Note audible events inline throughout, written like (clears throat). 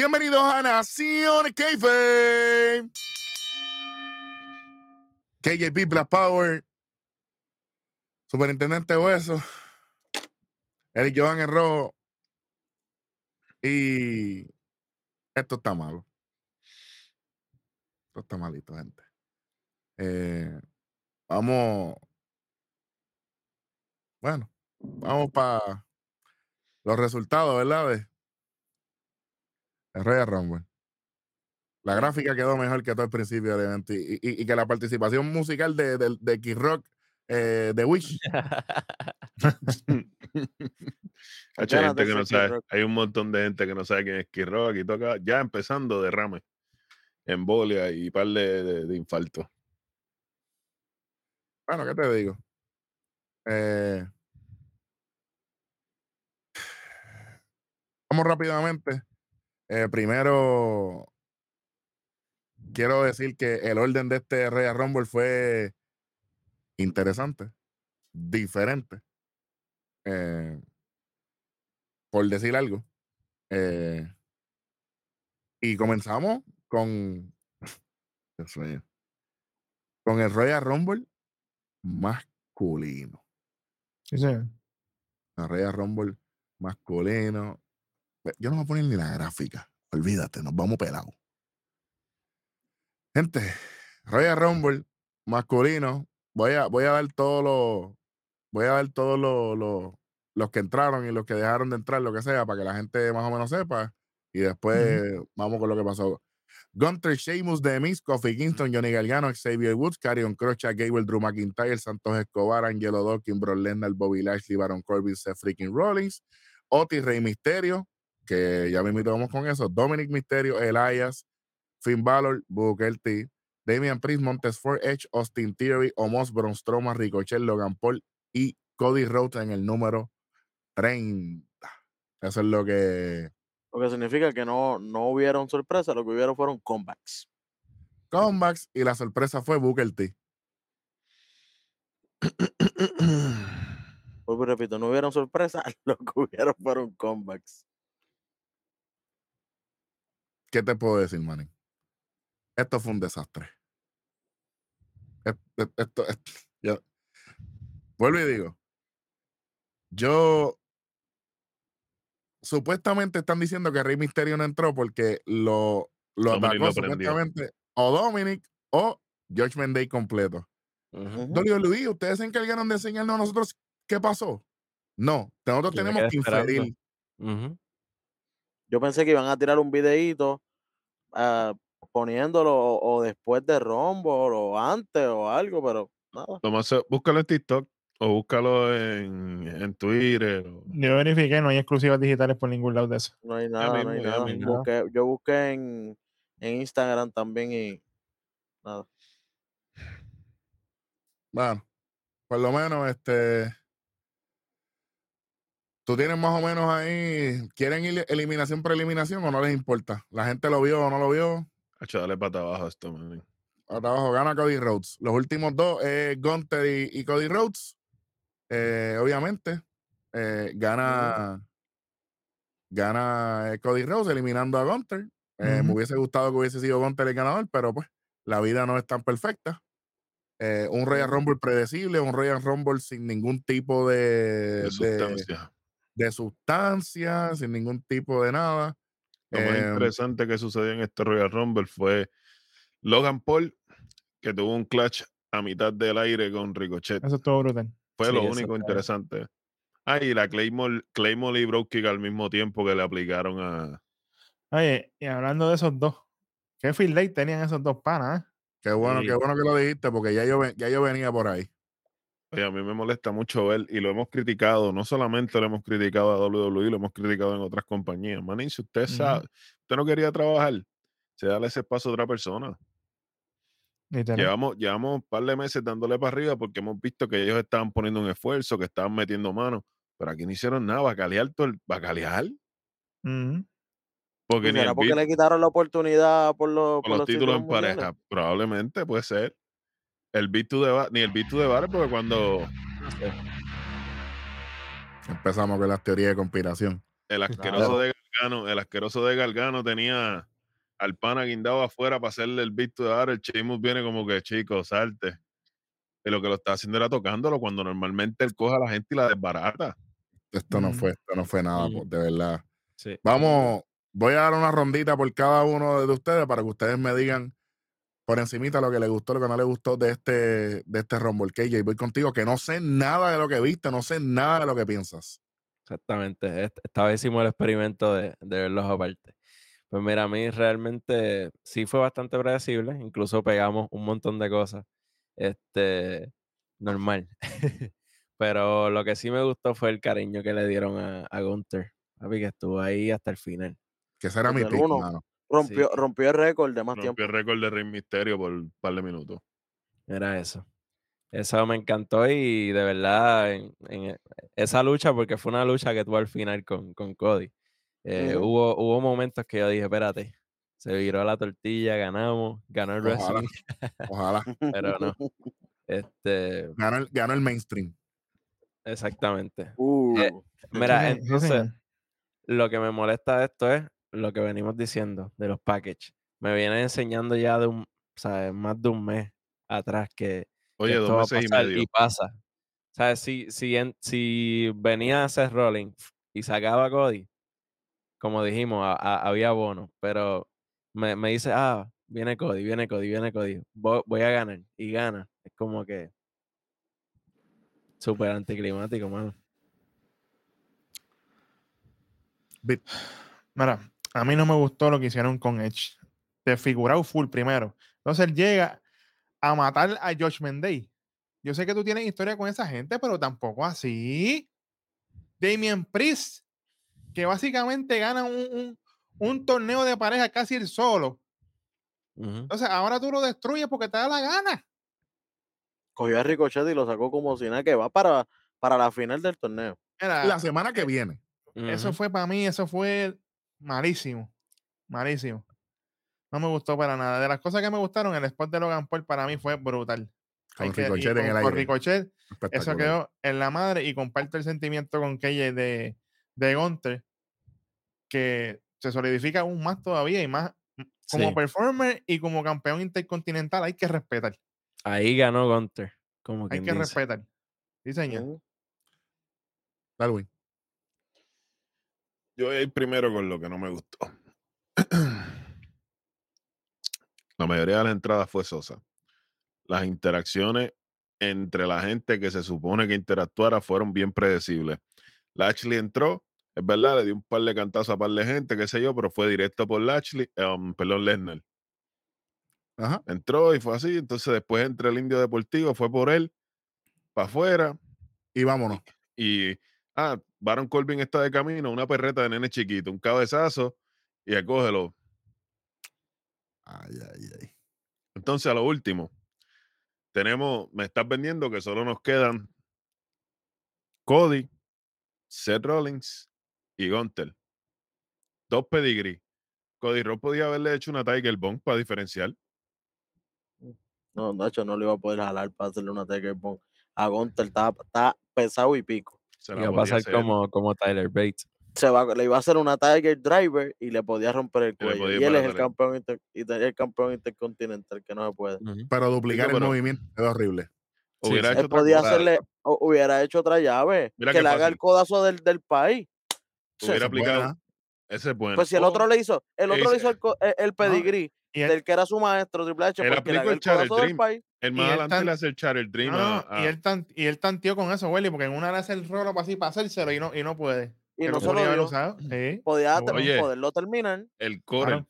Bienvenidos a Nación Keife. KJP Black Power. Superintendente Hueso. Eric Johan en. Y esto está malo. Esto está malito, gente. Eh, vamos. Bueno, vamos para los resultados, ¿verdad? De Royal Rumble. La gráfica quedó mejor que todo el principio del evento y, y- y que la participación musical de, de, de Kid Rock, eh, de Wish. (laughs) Hay gente que no sabe, hay un montón de gente que no sabe quién es Kid Rock. Aquí toca, ya empezando derrame, embolia y par de, de, de infarto. Bueno, ¿qué te digo? Eh, (sighs) vamos rápidamente. Eh, primero, quiero decir que el orden de este Royal Rumble fue interesante, diferente. eh, por decir algo. Eh, y comenzamos con. Con el Royal Rumble masculino. Sí, señor. La Royal Rumble masculino. Ve, Yo no voy a poner ni la gráfica. Olvídate, nos vamos pelados. Gente, Royal Rumble masculino. Voy a, voy a dar todos los. Voy a dar todos los, los, los que entraron y los que dejaron de entrar, lo que sea, para que la gente más o menos sepa. Y después vamos con lo que pasó. Gunter Sheamus, The Miz, Kofi Kingston, Johnny Galgano, Xavier Woods, Carion Crocha, Gable, Drew McIntyre, Santos Escobar, Angelo Dawkins, Brock Lesnar, Bobby Lashley, Baron Corbin, Seth freaking Rollins, Otis Rey Misterio, que ya me invitamos con eso, Dominic Misterio, Elias, Finn Balor, Booker T, Damian Priest, Montes Ford, Edge, Austin Theory, Omos, Braun Strowman, Ricochet, Logan Paul y Cody Rhodes en el número 30. Eso es lo que Lo que significa que no, no hubieron sorpresas, lo que hubieron fueron comebacks. comebacks y la sorpresa fue Booker T. Vuelvo repito, no hubieron sorpresas, (laughs) lo que hubieron fueron comebacks. ¿Qué te puedo decir, Manny? Esto fue un desastre. Esto, esto- (laughs) vuelvo y digo, yo supuestamente están diciendo que Rey Misterio no entró porque lo, lo Dominic atacó lo supuestamente o Dominic o Judgment Day completo. Ujú. WWE, ustedes se encargaron de enseñarnos a nosotros qué pasó. No, nosotros tenemos que inferir. Ujú. Yo pensé que iban a tirar un videíto ah, poniéndolo o, o después de Rumble o antes o algo, pero nada. Lo más se- búscalo en TikTok o búscalo en, en Twitter. o- Yo verifiqué, no hay exclusivas digitales por ningún lado de eso. No hay nada, no hay nada. Busqué- yo busqué en, en Instagram también y nada. Bueno, por lo menos, este. Tú tienes más o menos ahí. ¿Quieren ir eliminación por eliminación o no les importa? ¿La gente lo vio o no lo vio? Hacho, dale para abajo esto, man. Hasta abajo gana Cody Rhodes. Los últimos dos es Gunter y, y Cody Rhodes. Eh, obviamente. eh, gana. Gana eh, Cody Rhodes eliminando a Gunter. Eh, Me hubiese gustado que hubiese sido Gunter el ganador, pero pues la vida no es tan perfecta. Eh, un Royal. Rumble predecible, un Royal Rumble sin ningún tipo de, De de- sustancia. De sustancia, sin ningún tipo de nada. Lo más Em, interesante que sucedió en este Royal Rumble fue Logan Paul, que tuvo un clutch a mitad del aire con Ricochet. Eso estuvo brutal. Fue Sí, lo único interesante. Ah, y la Claymore, Claymore y Broke al mismo tiempo que le aplicaron a. Oye, y hablando de esos dos, ¿qué field day tenían esos dos panas? eh? qué bueno, Sí. qué bueno que lo dijiste, porque ya yo, ya yo venía por ahí. Oye, a mí me molesta mucho ver, y lo hemos criticado, no solamente lo hemos criticado a WWE, lo hemos criticado en otras compañías. Manín, si usted sabe, usted no quería trabajar, se dale ese espacio a otra persona. Llevamos, llevamos un par de meses dándole para arriba porque hemos visto que ellos estaban poniendo un esfuerzo, que estaban metiendo mano, pero aquí no hicieron nada, bacalear todo el. ¿Bacalear? Ujú. Porque ni ¿Será el porque le quitaron la oportunidad por los, por los títulos en pareja, probablemente puede ser. El beat to the bar, ni el beat to the bar, porque cuando Empezamos con las teorías de conspiración. el asqueroso de Gargano, el asqueroso de Gargano tenía al pana guindado afuera para hacerle el beat de ahora. El Sheamus viene como que, chico, salte. Y lo que lo está haciendo era tocándolo cuando normalmente él coja a la gente y la desbarata. Esto no fue, esto no fue nada, po- de verdad. Sí. Vamos, voy a dar una rondita por cada uno de ustedes para que ustedes me digan por encimita lo que les gustó, lo que no les gustó de este, de este Rumble. KJ, voy contigo, que no sé nada de lo que viste, no sé nada de lo que piensas. Exactamente. Est- Esta vez hicimos el experimento de, de verlos aparte. Pues mira, a mí realmente sí fue bastante predecible. Incluso pegamos un montón de cosas. Este, normal. (laughs) Pero lo que sí me gustó fue el cariño que le dieron a, a Gunther. Papi, que estuvo ahí hasta el final. Que ese era mi pick, mano. Rompió, Sí. rompió el récord de más Rompió tiempo. el récord de Rey Misterio por un par de minutos. Era eso. Eso me encantó y de verdad en, en esa lucha, porque fue una lucha que tuvo al final con, con Cody. eh, hubo, hubo momentos que yo dije, espérate, se viró la tortilla, ganamos, ganó el Ojalá. wrestling, Ojalá. (laughs) pero no. Este, Ganó el, ganó el mainstream. exactamente. Uh, Eh, Mira, entonces, lo que me molesta de esto es lo que venimos diciendo de los packages. Me vienen enseñando ya de un, ¿sabes? Más de un mes atrás que, que Oye, esto dos va a meses y medio. y pasa. ¿Sabes? Si, si, en- si venía a hacer rolling y sacaba a Cody, como dijimos, a- a- había bono, pero me, me dice, ah, viene Cody, viene Cody, viene Cody, voy, voy a ganar y gana. Es como que súper anticlimático, mano. Bit. Mira, a mí no me gustó lo que hicieron con Edge. Desfigurado full primero. Entonces él llega a matar a Josh Mendey. Yo sé que tú tienes historia con esa gente, pero tampoco así. Damien Priest, que básicamente gana un, un- un torneo de pareja casi él solo. Entonces ahora tú lo destruyes porque te da la gana. cogió a Ricochet y lo sacó como si nada que va para, para la final del torneo. Mira, La semana que viene. Eso fue para mí, eso fue malísimo. Malísimo. No me gustó para nada. De las cosas que me gustaron, el spot de Logan Paul para mí fue brutal. Con que- Ricochet en con- el con aire. Ricochet, eso quedó en la madre y comparto el sentimiento con KJ de, de Gunter, que se solidifica aún más todavía y más mm, como Sí. performer y como campeón intercontinental hay que respetar. Ahí ganó Gunter. Como Hay que dice. respetar. Sí, señor. Darwin. Yo voy a ir primero con lo que no me gustó. (clears throat) La mayoría de las entradas fue sosa. Las interacciones entre la gente que se supone que interactuara fueron bien predecibles. Lashley entró, es verdad, le dio un par de cantazos a par de gente, qué sé yo, pero fue directo por Lashley, um, perdón, Lesnar. Ajá. Entró y fue así, entonces después entre el indio deportivo, fue por él, para afuera, Y vámonos. y ah, Baron Corbin está de camino, una perreta de nene chiquito, un cabezazo y acógelo. Ay, ay, ay. Entonces, a lo último, tenemos, me estás vendiendo que solo nos quedan Cody, Seth Rollins y Gunter. Dos pedigrí. Cody Ross podía haberle hecho una Tiger Bomb para diferenciar. No, Nacho no le iba a poder jalar para hacerle una Taker Bomb. A Gunter está, está pesado y pico. Se la Iba a pasar hacer, como, como Tyler Bates. Se va, le iba a hacer una Tiger Driver y le podía romper el cuello. Y él es el el- campeón, inter- el campeón intercontinental, que no se puede. Ujú. Pero duplicar el pero- movimiento es horrible. Sí, Hubiera sí. hecho Él podía cosa, hacerle, o- hubiera hecho otra llave, Mira que le haga el codazo del, del país. Sí, Hubiera aplicado. buena. Ese es bueno. Pues si el otro le hizo, el otro le hizo el, co- el, el pedigrí del que era su maestro, Triple H, porque le haga el el codazo del país. El más adelante tan- le hace el Charter Dream no, a- no, y él tan, y él tanteó con eso, Welly, porque en una le hace el rolo para así para hacérselo y no, y no puede. Y no lo se podría lo haber usado. Sí. Podía poderlo terminar. el. Claro.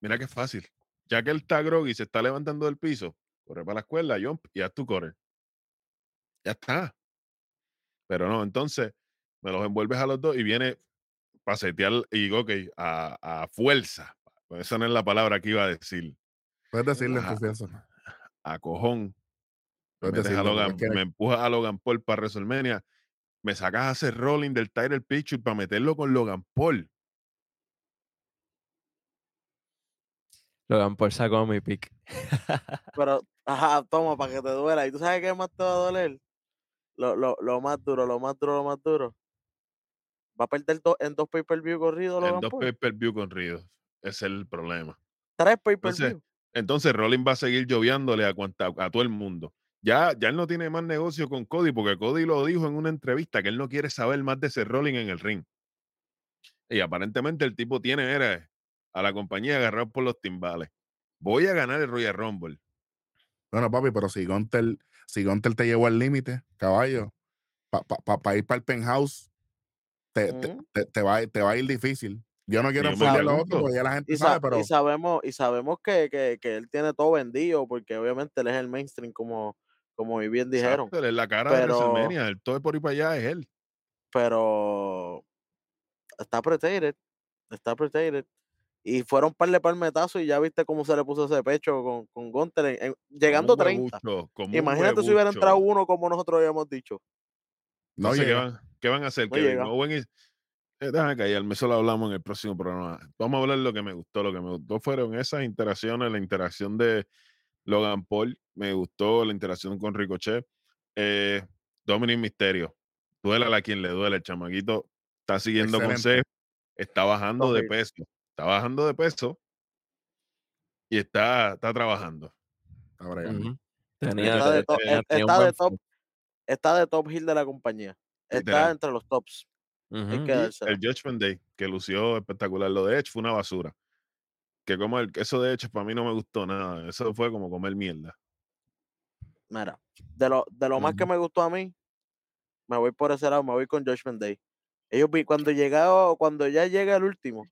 Mira qué fácil. Ya que él está groggy y se está levantando del piso, corre para la escuela, jump y haz tu corre. Ya está. Pero no, entonces me los envuelves a los dos y viene para setear y digo, ok, a, a fuerza. Esa no es la palabra que iba a decir. Puedes decirle en Ajá. A cojón. Me, Puedes metes a Logan, me empujas a Logan Paul para WrestleMania. Me sacas a hacer rolling del title picture para meterlo con Logan Paul. Logan Paul sacó mi pick. (laughs) Pero, ajá, toma, para que te duela. ¿Y tú sabes qué más te va a doler? Lo, lo, lo más duro, lo más duro, lo más duro. Va a perder do- en dos pay-per-view corridos En Logan dos pay-per-view corridos. Ese es el problema. Tres pay-per-view. Entonces Rollins va a seguir lloviándole a, cuanta- a todo el mundo. Ya, ya él no tiene más negocio con Cody porque Cody lo dijo en una entrevista que él no quiere saber más de ese Rollins en el ring. Y aparentemente el tipo tiene era, a la compañía agarrado por los timbales. Voy a ganar el Royal Rumble. Bueno, papi, pero si Gunter, si Gunter te llevó al límite, caballo, para ir para el penthouse, te, te- Ujú. te- te va, a ir- te va a ir difícil. Yo no quiero enfocar lo otro porque ya la gente Y, sa- sabe, pero y sabemos, y sabemos que, que, que él tiene todo vendido, porque obviamente él es el mainstream, como, como bien dijeron. Exacto, él es la cara Pero- de WrestleMania. El todo por ahí para allá es él. Pero está protected. Está protected. Y fueron par de palmetazos y ya viste cómo se le puso ese pecho con, con Gunter en- en- llegando a Como un 30. huevucho, como un Imagínate si hubiera entrado uno como nosotros habíamos dicho. no Entonces, ¿qué, llega. van, qué van a hacer? No Kevin llega. Owen y- Eh, déjame callarme, eso lo hablamos en el próximo programa. Vamos a hablar de lo que me gustó. Lo que me gustó fueron esas interacciones, la interacción de Logan Paul, me gustó la interacción con Ricochet. Eh, Dominic Misterio, duélale a quien le duele, el chamaquito está siguiendo consejos, está bajando de peso, está bajando de peso y está, está trabajando. Tenía, Está de, to- eh, está de top, está de top hill de la compañía. Está Literal. entre los tops. El Judgment Day, que lució espectacular. Lo de Edge fue una basura. Que como el, eso de Edge para mí no me gustó nada. Eso fue como comer mierda. Mira, de lo, de lo más que me gustó a mí, me voy por ese lado, me voy con Judgment Day. Ellos vi cuando llegado, cuando ya llega el último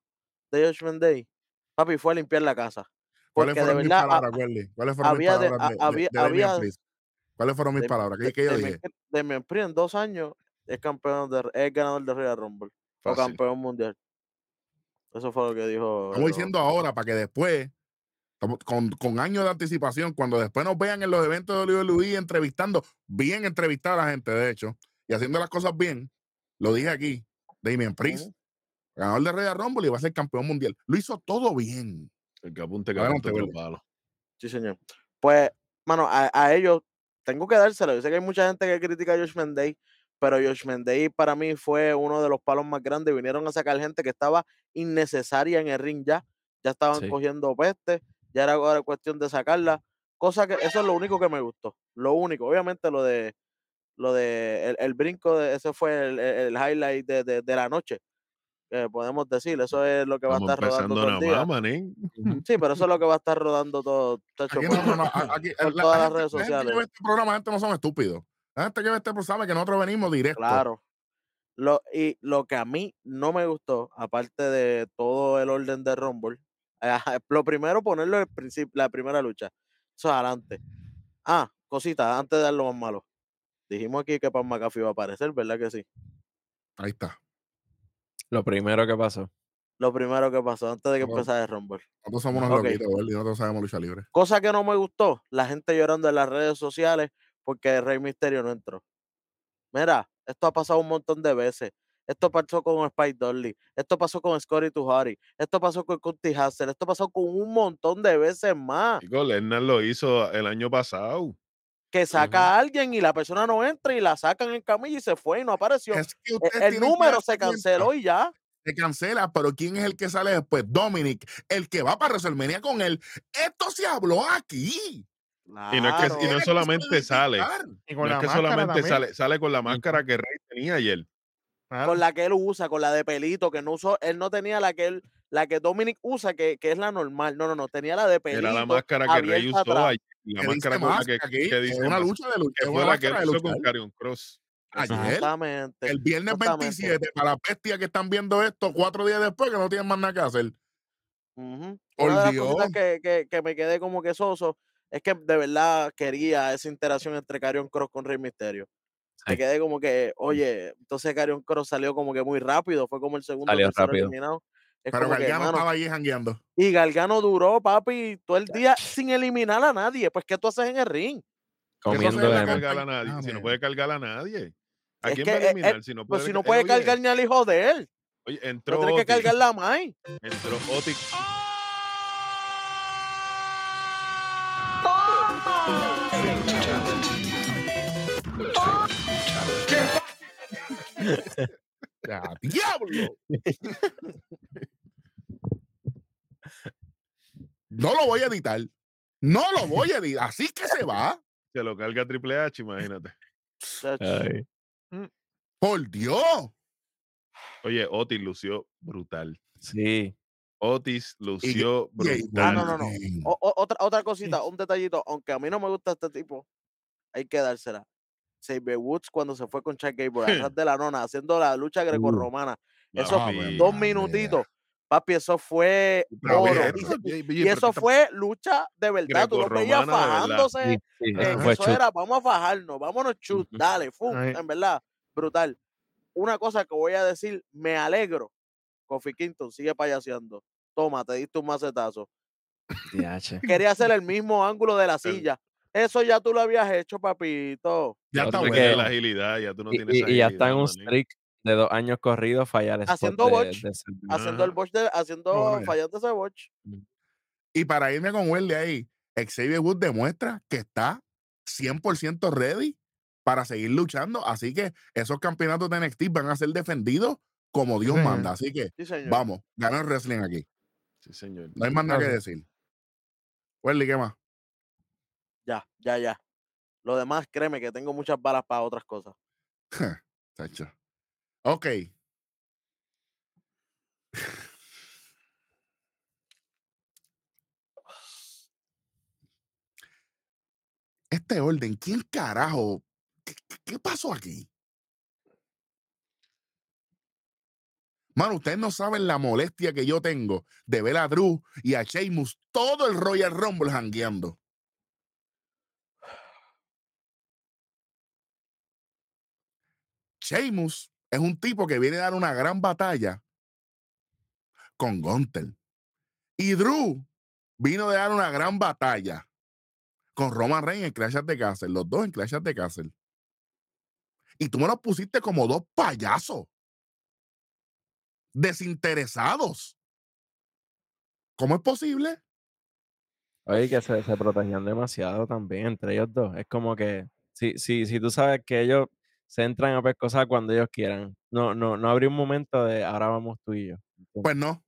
de Judgment Day, papi fue a limpiar la casa. ¿Cuáles de fueron mis verdad, palabras, Welly? ¿Cuáles fueron mis había de- palabras a- de, de, había- de Damian había- Priest? ¿Cuáles fueron mis de- palabras? ¿Qué, de- qué yo Damian dije? Damian Priest en dos años es campeón de, es ganador de Royal Rumble o campeón mundial. Eso fue lo que dijo. Estamos el- diciendo ahora para que después, con, con años de anticipación, cuando después nos vean en los eventos de WWE entrevistando, bien entrevistada a la gente, de hecho, y haciendo las cosas bien, lo dije aquí, Damien Priest, Ujú. ganador de Royal Rumble y va a ser campeón mundial. Lo hizo todo bien. El que apunte que apunte palo. Sí, señor. Pues, mano, a, a ellos tengo que dárselo. Yo sé que hay mucha gente que critica a Josh Day, pero Josh Day para mí fue uno de los palos más grandes. Vinieron a sacar gente que estaba innecesaria en el ring ya. Ya estaban Sí. cogiendo peste. Ya era cuestión de sacarla. Cosa que eso es lo único que me gustó. Lo único. Obviamente lo de lo de el, el brinco, de, ese fue el, el- el highlight de, de- de la noche. Que podemos decir. Eso es lo que va a estar rodando todo el nada día. más, manín. Sí, pero eso es lo que va a estar rodando todo. chacho, Aquí por- no, no, no, a- aquí, por la- todas la las redes la gente sociales. este programa, la gente no son estúpidos. La gente que ve este programa sabe que nosotros venimos directo. Claro. Lo, y lo que a mí no me gustó, aparte de todo el orden de Rumble, (laughs) lo primero ponerlo el principio, la primera lucha. Eso adelante. Ah, cosita, antes de dar lo más malo. Dijimos aquí que Pan McAfee iba a aparecer, ¿verdad que sí? Ahí está. Lo primero que pasó. Lo primero que pasó antes de que Bueno. empezara el Rumble. Nosotros somos unos Ok. loquitos, Welly, nosotros sabemos lucha libre. Cosa que no me gustó, la gente llorando en las redes sociales porque Rey Misterio no entró. Mira, esto ha pasado un montón de veces. Esto pasó con Spike Dudley, esto pasó con Scotty Tuhari, esto pasó con Cunty Hassel, esto pasó con un montón de veces más. Chico, Lesnar lo hizo el año pasado. Que saca a alguien y la persona no entra y la sacan en camilla y se fue y no apareció. Es que E- El número se canceló y ya. se cancela, pero ¿quién es el que sale después? Dominic, el que va para WrestleMania con él. Esto se habló aquí. Y no es que y no Claro. Que solamente sale. Y con No la es que solamente también. sale, sale con la máscara que Rey tenía ayer. Claro. con la que él usa, con la de pelito, que no usó, él no tenía la que él, la que Dominic usa, que, que es la normal. No, no, no, tenía la de pelito. Era la máscara que Rey usó atrás. ayer. La Que máscara con la que, que es dice una lucha de lucha. que fue la que él usó con. Carion Cross. Ayer, Exactamente. el viernes exactamente. 27, para las bestias que están viendo esto cuatro días después, que no tienen más nada que hacer. Ujú. Por Una de las Dios. cositas que, que, que me quedé como que soso es que de verdad quería esa interacción entre Carion Cross con Rey Misterio. Me quedé como que, oye, entonces Carion Cross salió como que muy rápido, fue como el segundo Salió rápido. eliminado. Es Pero que, mano, estaba ahí jangueando. y Gargano duró, papi, todo el día sin eliminar a nadie. Pues, ¿qué tú haces en el ring? Que no Comiendo campaña- cargar a nadie. Ah, si no puede cargar a nadie. ¿A Es quién que va a él- eliminar? él- si no Pues puede, si no eh, puede cargar ni al hijo de él, Oye, no entró tiene que cargar la Mai. entró Otis. ¡Ya, (laughs) ¡Diablo! No lo voy a editar. No lo voy a editar. Así que se va. Se lo carga Triple H, imagínate. Ay, Por Dios. Oye, Otis lució brutal. sí. Otis lució y brutal. Ah, no, no, no. o- otra, otra cosita, un detallito, aunque a mí no me gusta este tipo, hay que dársela. Xavier Woods cuando se fue con Chuck Gable atrás de la nona haciendo la lucha grecorromana, esos Papi, dos minutitos, papi, eso fue oro. (laughs) Y eso fue lucha de verdad, tú lo veías fajándose, Sí, sí, eh, eso era, vamos a fajarnos, vámonos chut, dale, fum, Ay. en verdad, brutal. Una cosa que voy a decir, me alegro, Kofi Kingston sigue payaseando. Toma, te diste un macetazo. Quería hacer el mismo ángulo de la silla. Eso ya tú lo habías hecho, papito. Ya está que- bueno. la agilidad, ya tú no Y, tienes y- y ya está en un streak de dos años corridos fallar el Haciendo botch, de Haciendo el botch de, haciendo, Oye. fallando ese botch. Y para irme con Welly ahí, Xavier Woods demuestra que está 100% ready para seguir luchando. Así que esos campeonatos de NXT van a ser defendidos como Dios manda. Así que Sí, vamos, gana el wrestling aquí. Sí, señor. No hay más nada que decir. Welly, ¿qué más? Ya, ya, ya. Lo demás, créeme que tengo muchas balas para otras cosas. (laughs) Tacho. Ok. Este orden, ¿quién carajo? ¿Qué, pasó aquí? Mano, ustedes no saben la molestia que yo tengo de ver a Drew y a Sheamus todo el Royal Rumble jangueando. Sheamus es un tipo que viene a dar una gran batalla con Gunther. Y Drew vino a dar una gran batalla con Roman Reigns en Clash the Castle, los dos en Clash the Castle. Y tú me los pusiste como dos payasos desinteresados. ¿Cómo es posible? Oye, que se, se protegían demasiado también entre ellos dos. Es como que si, si, si tú sabes que ellos se entran a pescosar cuando ellos quieran. No, no, no habría un momento de ahora vamos tú y yo. Pues no.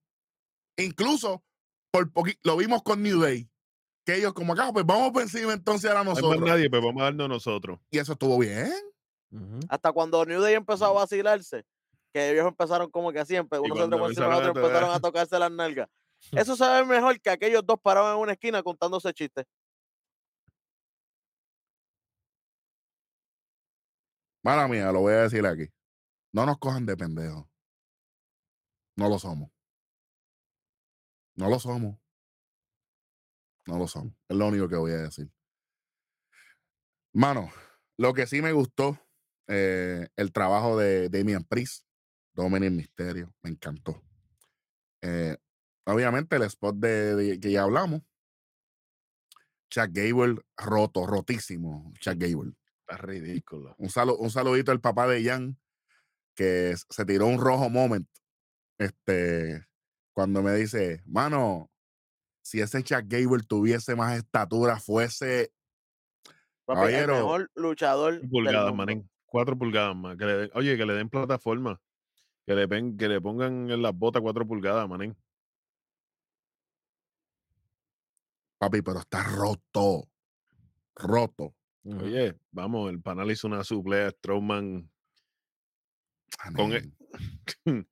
Incluso por lo vimos con New Day. Que ellos como acá, pues vamos por encima entonces ahora No hay más nosotros. nadie, pues vamos a darnos nosotros. Y eso estuvo bien. Hasta cuando New Day empezó a vacilarse, que ellos empezaron como que siempre, uno se trepó encima otro, empezaron a tocarse las nalgas. (laughs) Eso se ve mejor que aquellos dos parados en una esquina contándose chistes. Mala mía, lo voy a decir aquí. No nos cojan de pendejos. No lo somos. No lo somos. No lo somos. Es lo único que voy a decir. Mano, lo que sí me gustó, eh, el trabajo de Damian Priest, Dominic Misterio, me encantó. Eh, obviamente el spot de, que ya hablamos. Chuck Gable roto, rotísimo. Chuck Gable. Está ridículo. Un, salu- un saludito al papá de Jan, que se tiró un rojo moment. Este, cuando me dice, mano, si ese Chuck Gable tuviese más estatura, fuese. Papi, Caballero. el mejor luchador pulgadas, mundo. manín. Cuatro pulgadas más. Que le den- oye, que le den plataforma. Que le, pen- que le pongan en las botas cuatro pulgadas, manín. Papi, pero está roto. Roto. Oye, vamos, el panel hizo una suplea Strowman Con e- Amén. (laughs)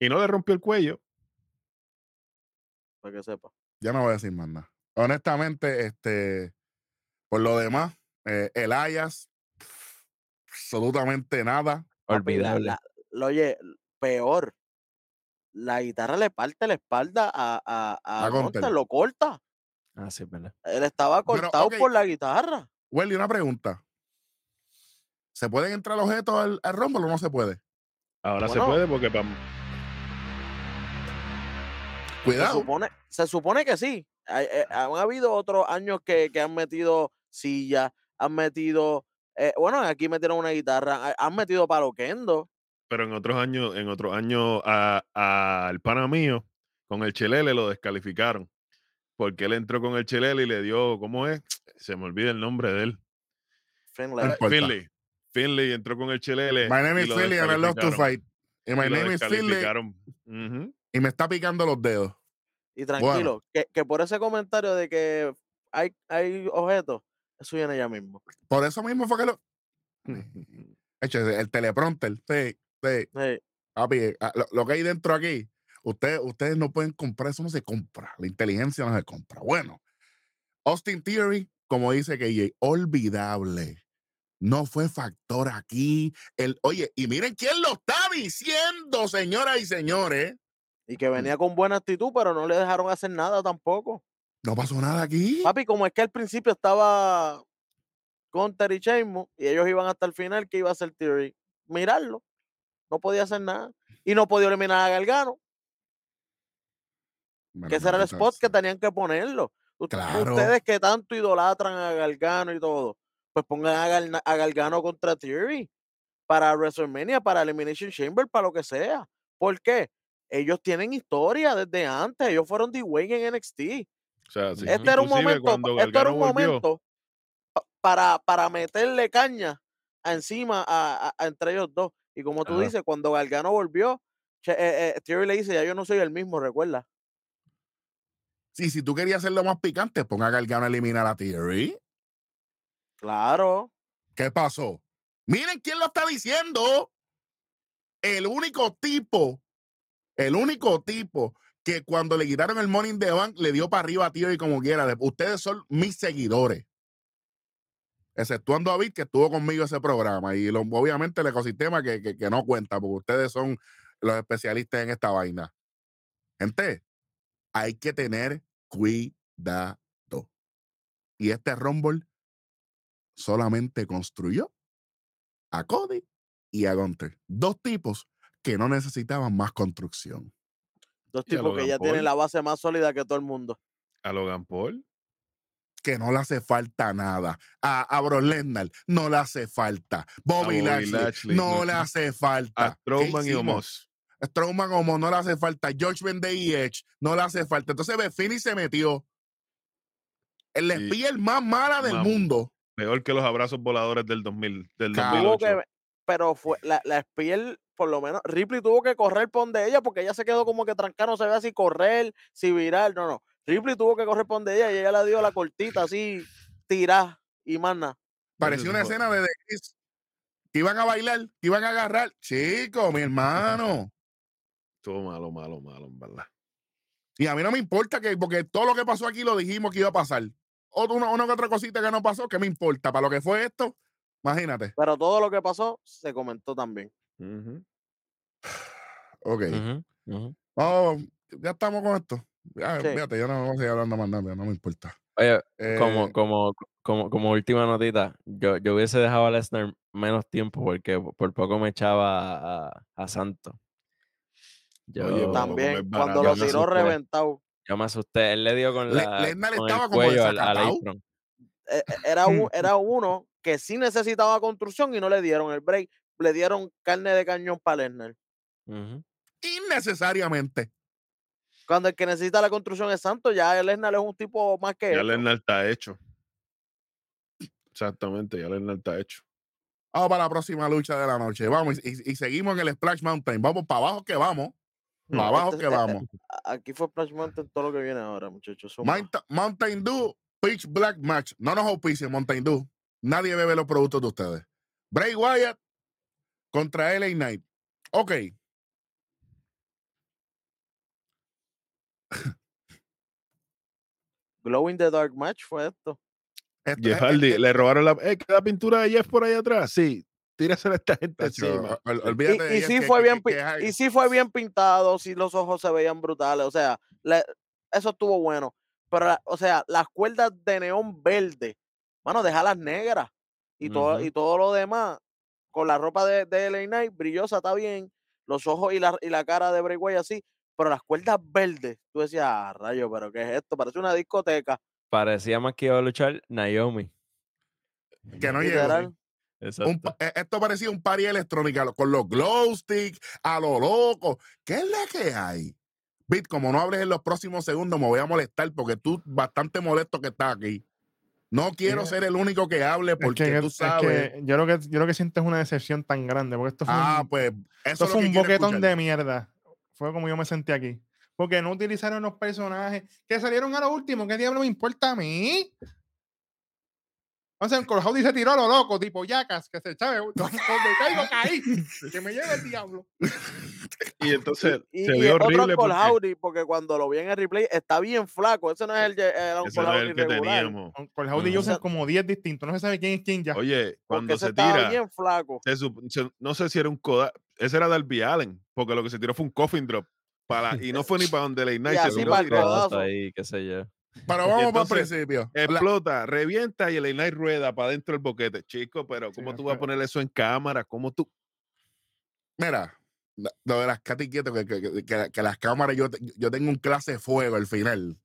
y no le rompió el cuello. Para que sepa. Ya no voy a decir más nada. Honestamente, este, por lo demás, eh, Elias, absolutamente nada. La- Olvidable. la- oye, peor. La guitarra le parte la espalda a, a, a A lo corta. Ah, sí, es verdad. Él estaba Pero, cortado por la guitarra. Welly, una pregunta. ¿Se pueden entrar objetos al, al Rumble o no se puede? Ahora Bueno. se puede porque Se Cuidado. supone, se supone que sí. Hay- eh, han habido otros años que, que han metido sillas, han metido. eh, bueno, aquí metieron una guitarra, ha- han metido paloquendo. pero en otros años, en otros años al pana mío con el Chelele lo descalificaron. Porque él entró con el Chelele y le dio, ¿cómo es? Se me olvida el nombre de él. No importa. Finley. Finley entró con el Chelele. My name y is Philly and I love to fight. y Y my lo name is Finley, y me está picando los dedos. Y tranquilo, que, que por ese comentario de que hay, hay objetos, eso viene ya mismo. Por eso mismo fue que lo. (laughs) Hecho, el teleprompter, sí, sí. Sí. Papi, ah, lo, lo que hay dentro aquí, ustedes, ustedes no pueden comprar, eso no se compra. La inteligencia no se compra. Bueno, Austin Theory, como dice KJ, olvidable. No fue factor aquí. El, oye, y miren quién lo está diciendo, señoras y señores. Y que venía con buena actitud, pero no le dejaron hacer nada tampoco. No pasó nada aquí. Papi, como es que al principio estaba con Terry Sheamus y ellos iban hasta el final, que iba a hacer Theory? Mirarlo. No podía hacer nada. Y no podía eliminar a Gargano, Bueno, que ese era el spot que tenían que ponerlo. Claro. Ustedes que tanto idolatran a Gargano y todo, pues pongan a, a Gargano contra Theory para WrestleMania, para Elimination Chamber, para lo que sea. ¿Por qué? Ellos tienen historia desde antes. Ellos fueron The Way en NXT. O sea, sí. Este era un momento, esto era un volvió, momento pa- para, para meterle caña encima a, a- a entre ellos dos. Y como tú Ajá. dices, cuando Gargano volvió, che- eh, eh, Theory le dice, ya yo no soy el mismo, recuerda. Sí, si tú querías hacerlo más picante, ponga a Gargano a eliminar a Theory. Claro. ¿Qué pasó? Miren quién lo está diciendo. El único tipo, el único tipo que cuando le quitaron el Money in the Bank le dio para arriba a Theory como quiera. De- Ustedes son mis seguidores. Exceptuando a David, que estuvo conmigo ese programa. Y lo- obviamente el ecosistema que, que- que no cuenta, porque ustedes son los especialistas en esta vaina. Gente, hay que tener cuidado. Y este Rumble solamente construyó a Cody y a Gunter. Dos tipos que no necesitaban más construcción. Dos tipos que ya tienen la base más sólida que todo el mundo. a Logan Paul. Que no le hace falta nada. A, a Lesnar no le hace falta. Bobby, Bobby Lashley, Lashley, no no. le (laughs) hace falta. A ¿Qué Strowman y? Omos. Strowman como no le hace falta. George Vendey y Edge no le hace falta. Entonces Befini se metió. El Y- espía el más mala del Mam- mundo. Peor que los abrazos voladores del 2000, del Claro. Tuvo 2008. que, pero fue la, la Spear, por lo menos, Ripley tuvo que correr por donde ella porque ella se quedó como que trancada, no se ve si correr, si virar, no, no. Ripley tuvo que correr por donde ella y ella le dio la cortita así, tirá y más nada. Parecía una escena de The que iban a bailar, que iban a agarrar. Chico, mi hermano. Estuvo malo, malo, malo, en verdad. Y a mí no me importa que, porque todo lo que pasó aquí lo dijimos que iba a pasar. Otra, una, una que otra cosita que no pasó, ¿qué me importa? Para lo que fue esto, imagínate. Pero todo lo que pasó se comentó también. Ujú. (sighs) Ok. Oh, ya estamos con esto. Ya, Sí. Fíjate, yo no voy a seguir hablando más nada, no me importa. Oye, como, Eh, como, como, como última notita, yo, yo hubiese dejado a Lesnar menos tiempo porque por poco me echaba a, a Santo. Yo, Oye, También, cuando lo tiró reventado. yo me asusté. Él le dio con, Le- la, Lesnar con estaba el como cuello al, al desacatado. apron. eh, eh, Era, un- (laughs) era uno que sí necesitaba construcción y no le dieron el break. Le dieron carne de cañón para Lesnar. Ujú. innecesariamente. Cuando el que necesita la construcción es Santo, ya el Lesnar es un tipo más que Ya eso. Lennart está hecho. Exactamente, ya Lennart está hecho. Vamos para la próxima lucha de la noche. Vamos, y, y- y seguimos en el Splash Mountain. Vamos para abajo que vamos. Para No, abajo este- que eh, eh, vamos. a- Aquí fue Splash Mountain todo lo que viene ahora, muchachos. Mountain, Mountain Dew, Pitch Black Match. No nos auspicien Mountain Dew. Nadie bebe los productos de ustedes. Bray Wyatt contra LA Knight. Ok. Glow in the Dark Match fue esto. Esto- Jeff Hardy, le robaron la, eh, queda pintura de Jeff por ahí atrás. Sí, tírasela a esta gente tacho, encima. ol- Sí. olvídate de Y, y sí que- fue que- bien, que- y sí fue bien pintado, sí los ojos se veían brutales, o sea, le- eso estuvo bueno. Pero, o sea, las cuerdas de neón verde, mano, déjalas negras. Y, todo, y todo lo demás, con la ropa de, de LA Knight, brillosa, está bien. Los ojos y la, y la cara de Bray Wyatt así. Pero las cuerdas verdes, tú decías, ah, rayo, pero ¿qué es esto? Parece una discoteca. Parecía más que iba a luchar Naomi. que no llegó. Un eh, esto parecía un party electrónica con los glow sticks, a lo loco. ¿Qué es la que hay? Bit, como no hables en los próximos segundos, me voy a molestar porque tú bastante molesto que estás aquí. No quiero que- ser el único que hable Es porque que- tú es sabes. que yo, lo que, yo lo que siento es una decepción tan grande, porque esto fue ah, un, pues eso esto fue un boquetón escuchar. de mierda. Fue como yo me sentí aquí. Porque no utilizaron los personajes que salieron a lo último. ¿Qué diablo me importa a mí? O sea, el Howdy se tiró a lo loco, tipo yacas, que se sabe, donde caigo, (laughs) caí. Que me lleve el diablo. Y entonces Y, se y vio otro horrible Uncle porque porque cuando lo vi en el replay está bien flaco. Ese no es el, el Uncle ese no es Howdy el que teníamos. Ujú. usan como 10 distintos. No se sabe quién es quién ya. Oye, cuando se tira, bien flaco. se se- no sé si era un coda, ese era Darby Allen, porque lo que se tiró fue un coffin drop. Para, y no fue ni para donde Late Night, se así codazo. codazos ahí, qué sé yo. Pero (laughs) vamos por entonces, principio. La- explota, revienta y el Night rueda para dentro del boquete. Chico, pero ¿cómo tú vas a poner eso en cámara? ¿Cómo tú? mira, lo de las Katy Quieto, que, que, que- que- que las cámaras, yo, yo tengo un clase de fuego al final.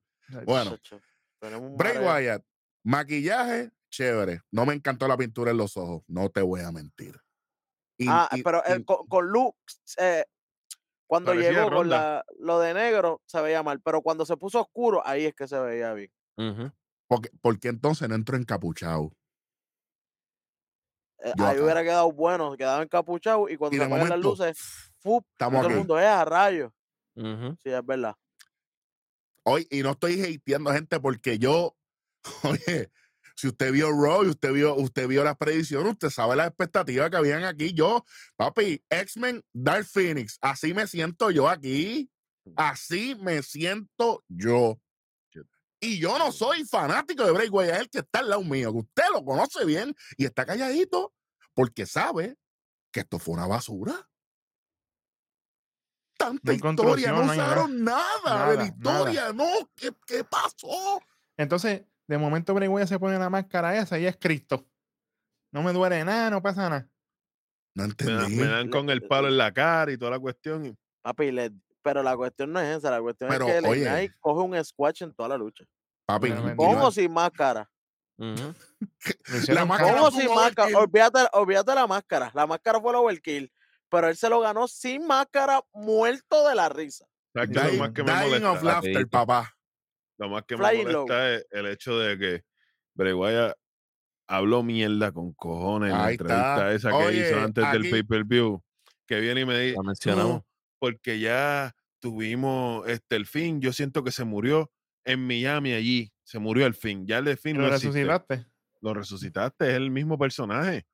Bueno, Chacho, Bray mareo. Wyatt, maquillaje, chévere. No me encantó la pintura en los ojos, no te voy a mentir. Y- Ah, y- pero el, y- con, con Luke, eh, cuando Parecía llegó con la, lo de negro, se veía mal. Pero cuando se puso oscuro, ahí es que se veía bien. Ujú. porque, porque entonces no entró encapuchado. Eh, ahí acá. hubiera quedado bueno, quedaba encapuchado y cuando Y se apagan las luces, ¡fup! todo el mundo es a rayos. Ujú. Sí, es verdad. Hoy, y no estoy hateando gente porque yo, (laughs) oye, si usted vio Raw y usted vio, usted vio las predicciones, usted sabe las expectativas que habían aquí. Yo, papi, X-Men, Dark Phoenix, así me siento yo aquí. Así me siento yo. Y yo no soy fanático de Bray Wyatt, es el que está al lado mío, que usted lo conoce bien y está calladito porque sabe que esto fue una basura. Tanta No historia, no usaron nada, Nada, de la nada. historia, no, ¿qué, qué pasó? Entonces, de momento Bray Wyatt se pone la máscara esa y es Cristo. No me duele nada, no pasa nada. No Me, entendí. me dan con el palo en la cara y toda la cuestión. y- Papi, le- pero la cuestión no es esa, la cuestión Pero, es que oye. Knight coge un squash en toda la lucha. Papi, Con o sin máscara. (laughs) Con fue sin máscara. Olvídate, olvídate la máscara. La máscara fue el overkill. Pero él se lo ganó sin máscara, muerto de la risa. ¿Sabes qué es lo dying, más que me dying of laughter, papá. Lo más que me low. molesta es el hecho de que Wyatt habló mierda con cojones en la entrevista está. esa que Oye, hizo antes del pay-per-view. Que viene y me dice. "No, porque ya tuvimos este, el fin. Yo siento que se murió en Miami allí. Se murió el fin. Ya el de fin lo no resucitaste. Lo resucitaste, es el mismo personaje.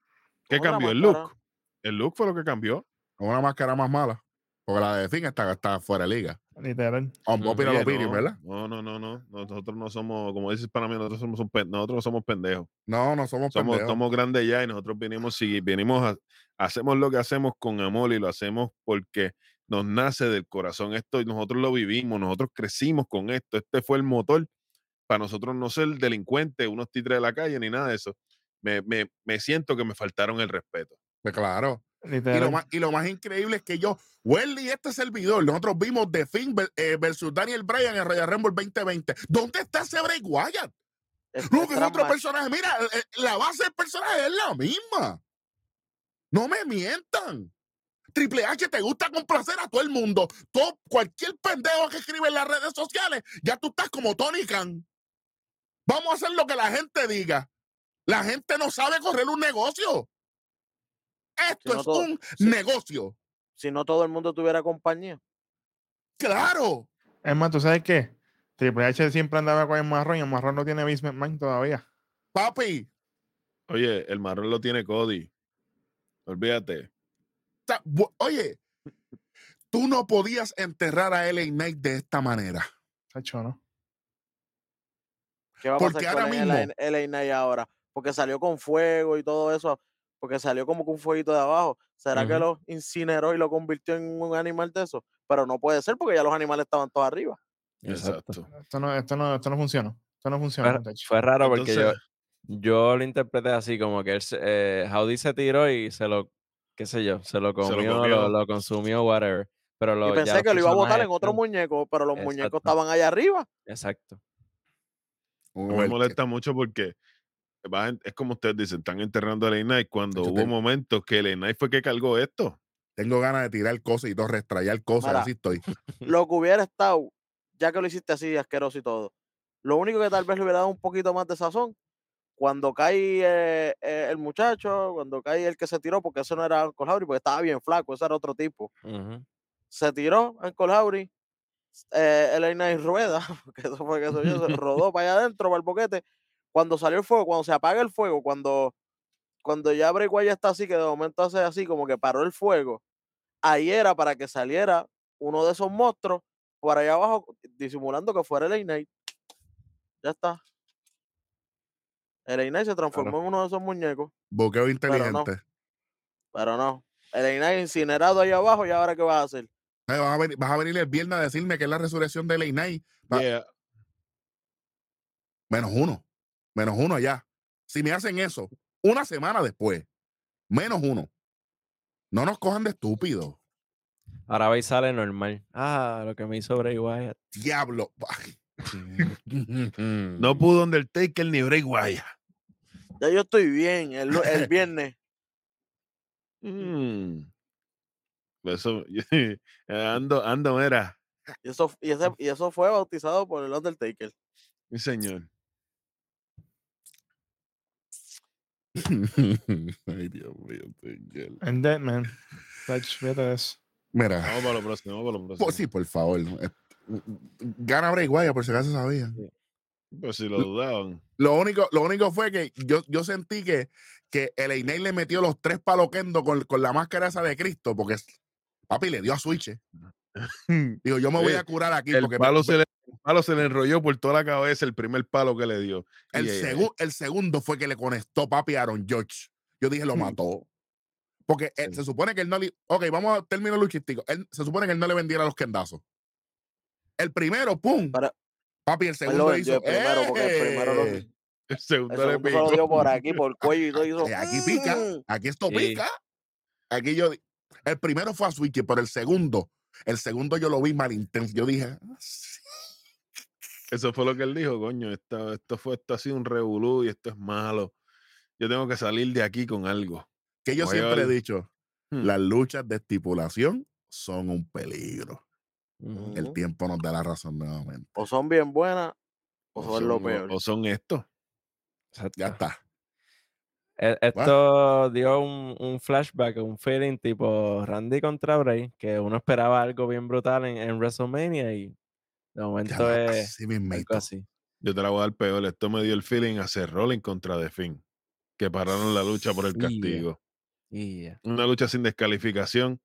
¿Qué cambió? El look. El look fue lo que cambió. Con una máscara más mala. Porque la de Finn está, está fuera de liga. Literal. Opinion, opinion, no, ¿verdad? No, no, no, no. Nosotros no somos, como dices para mí, nosotros somos, nosotros no somos pendejos. No, no somos Somos, pendejos. somos grandes ya y nosotros venimos, si venimos a, hacemos lo que hacemos con amor y lo hacemos porque nos nace del corazón esto y nosotros lo vivimos, nosotros crecimos con esto. Este fue el motor para nosotros no ser delincuentes, unos titres de la calle ni nada de eso. Me, me, me siento que me faltaron el respeto. Pues claro. Y lo, más, y lo más increíble es que yo, Welly, este servidor, nosotros vimos The Finn ver- eh, versus Daniel Bryan en Royal Rumble 2020. ¿Dónde está ese Bray Wyatt? Es- No, es que es otro personaje. Mira, eh, la base del personaje es la misma. No me mientan. Triple H te gusta complacer a todo el mundo. Todo, cualquier pendejo que escribe en las redes sociales, ya tú estás como Tony Khan. Vamos a hacer lo que la gente diga. La gente no sabe correr un negocio. Esto no es todo- un negocio. Si no todo el mundo tuviera compañía. Claro. Es más, ¿tú sabes qué? Triple H siempre andaba con el marrón y el marrón no tiene basement mind todavía. Papi. Oye, el marrón lo tiene Cody. Olvídate. oye, tú no podías enterrar a LA Knight de esta manera. Chacho, ¿no? ¿Qué va a Porque pasar con ahora mismo- LA Knight ahora? Porque salió con fuego y todo eso. Porque salió como con un fueguito de abajo. ¿Será que lo incineró y lo convirtió en un animal de eso? Pero no puede ser porque ya los animales estaban todos arriba. Exacto. Esto no, esto no, esto no funciona. Esto no funciona, Fue, raro porque yo, Entonces- yo lo interpreté así, como que él, se- eh, Howdy se tiró y se lo, qué sé yo, se lo comió, lo, comió. lo consumió, whatever. Pero lo, y pensé que lo iba a botar en otro muñeco, pero los muñecos estaban allá arriba. Exacto. me molesta mucho porque es como ustedes dicen, están enterrando a Knight cuando Yo hubo tengo- momentos que LA Knight fue que cargó esto. Tengo ganas de tirar cosas y todo, restrayar cosas, así estoy. (laughs) Lo que hubiera estado, ya que lo hiciste así, asqueroso y todo. Lo único que tal vez le hubiera dado un poquito más de sazón cuando cae eh, eh, el muchacho, cuando cae el que se tiró, porque eso no era Uncle Howry, porque estaba bien flaco, ese era otro tipo. Se tiró Uncle Howry, eh, el Knight rueda, (laughs) porque eso fue que se rodó para allá adentro, para el boquete. Cuando salió el fuego, cuando se apaga el fuego, cuando, cuando ya Wyatt está así, que de momento hace así, como que paró el fuego, ahí era para que saliera uno de esos monstruos por allá abajo, disimulando que fuera el Knight. Ya está. El Knight se transformó en uno de esos muñecos, Boqueo inteligente. pero no. El Knight incinerado ahí abajo, ¿y ahora qué vas a hacer? Eh, Vas a, venir, vas a venir el viernes a decirme que es la resurrección de Yeah. Menos uno. Menos uno ya. Si me hacen eso una semana después, menos uno. No nos cojan de estúpidos. Ahora va y sale normal. Ah, lo que me hizo Bray Wyatt. Diablo. No pudo Undertaker ni Bray Wyatt. Ya yo estoy bien el, el viernes. Mm. Eso, (laughs) ando, ando, era, Y eso, y, ese- y eso fue bautizado por el Undertaker. mi señor. (laughs) Ay, Dios mío. señor. En Dead Man. Touch, fíjate de eso. Mira, Vamos para lo próximo, vamos para lo próximo. pues sí, por favor. eh, Gana Bray Wyatt, por si acaso sabía. Pues si lo dudaban. Lo único, lo único fue que yo, yo sentí que, que el Einay le metió los tres paloquendo con, con la máscara esa de Cristo, porque papi le dio a Switch. (laughs) Digo, yo me voy a curar aquí. El porque palo, se le, palo se le enrolló por toda la cabeza, el primer palo que le dio. el, Y, segu- el segundo fue que le conectó papi a Aaron George. Yo dije, lo Hmm. mató. Porque eh, Sí. se supone que él no le. Ok, vamos a término luchístico. Él, se supone que él no le vendiera los kendazos. El primero, ¡pum! Pero- papi, el segundo lo hizo. el primero, porque el primero lo- ¡eh! el segundo El le segundo se lo dio por aquí, por el cuello y todo. hizo, Eh, Aquí pica, "Mm". aquí esto Sí. pica. Aquí yo. El primero fue a Switch, pero el segundo, el segundo yo lo vi mal intenso. Yo dije, "Ah, sí". Eso fue lo que él dijo, coño, esto, esto fue, esto ha sido un revolú y esto es malo. Yo tengo que salir de aquí con algo. que yo Voy siempre he dicho, Hmm. las luchas de estipulación son un peligro. El tiempo nos da la razón nuevamente. O son bien buenas o son lo peor. o son estos. Exacto. Ya está. E- Esto dio un, un flashback, un feeling tipo Randy contra Bray, que uno esperaba algo bien brutal en, en WrestleMania y de momento Ya, es así algo mismito. así. Yo te la voy a dar peor. Esto me dio el feeling a hacer Rolling contra The Finn, que pararon la lucha por el castigo. Una lucha sin descalificación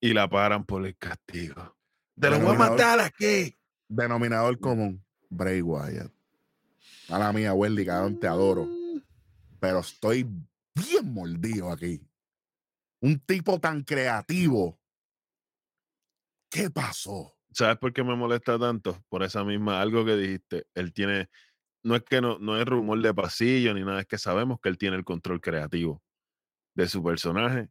y la paran por el castigo. ¡Te lo voy a matar aquí! Denominador común, Bray Wyatt. A la mía, Wendy, cabrón, te adoro. Pero estoy bien mordido aquí. Un tipo tan creativo. ¿Qué pasó? ¿Sabes por qué me molesta tanto? Por esa misma, algo que dijiste. Él tiene, no es que no, no es rumor de pasillo ni nada, es que sabemos que él tiene el control creativo de su personaje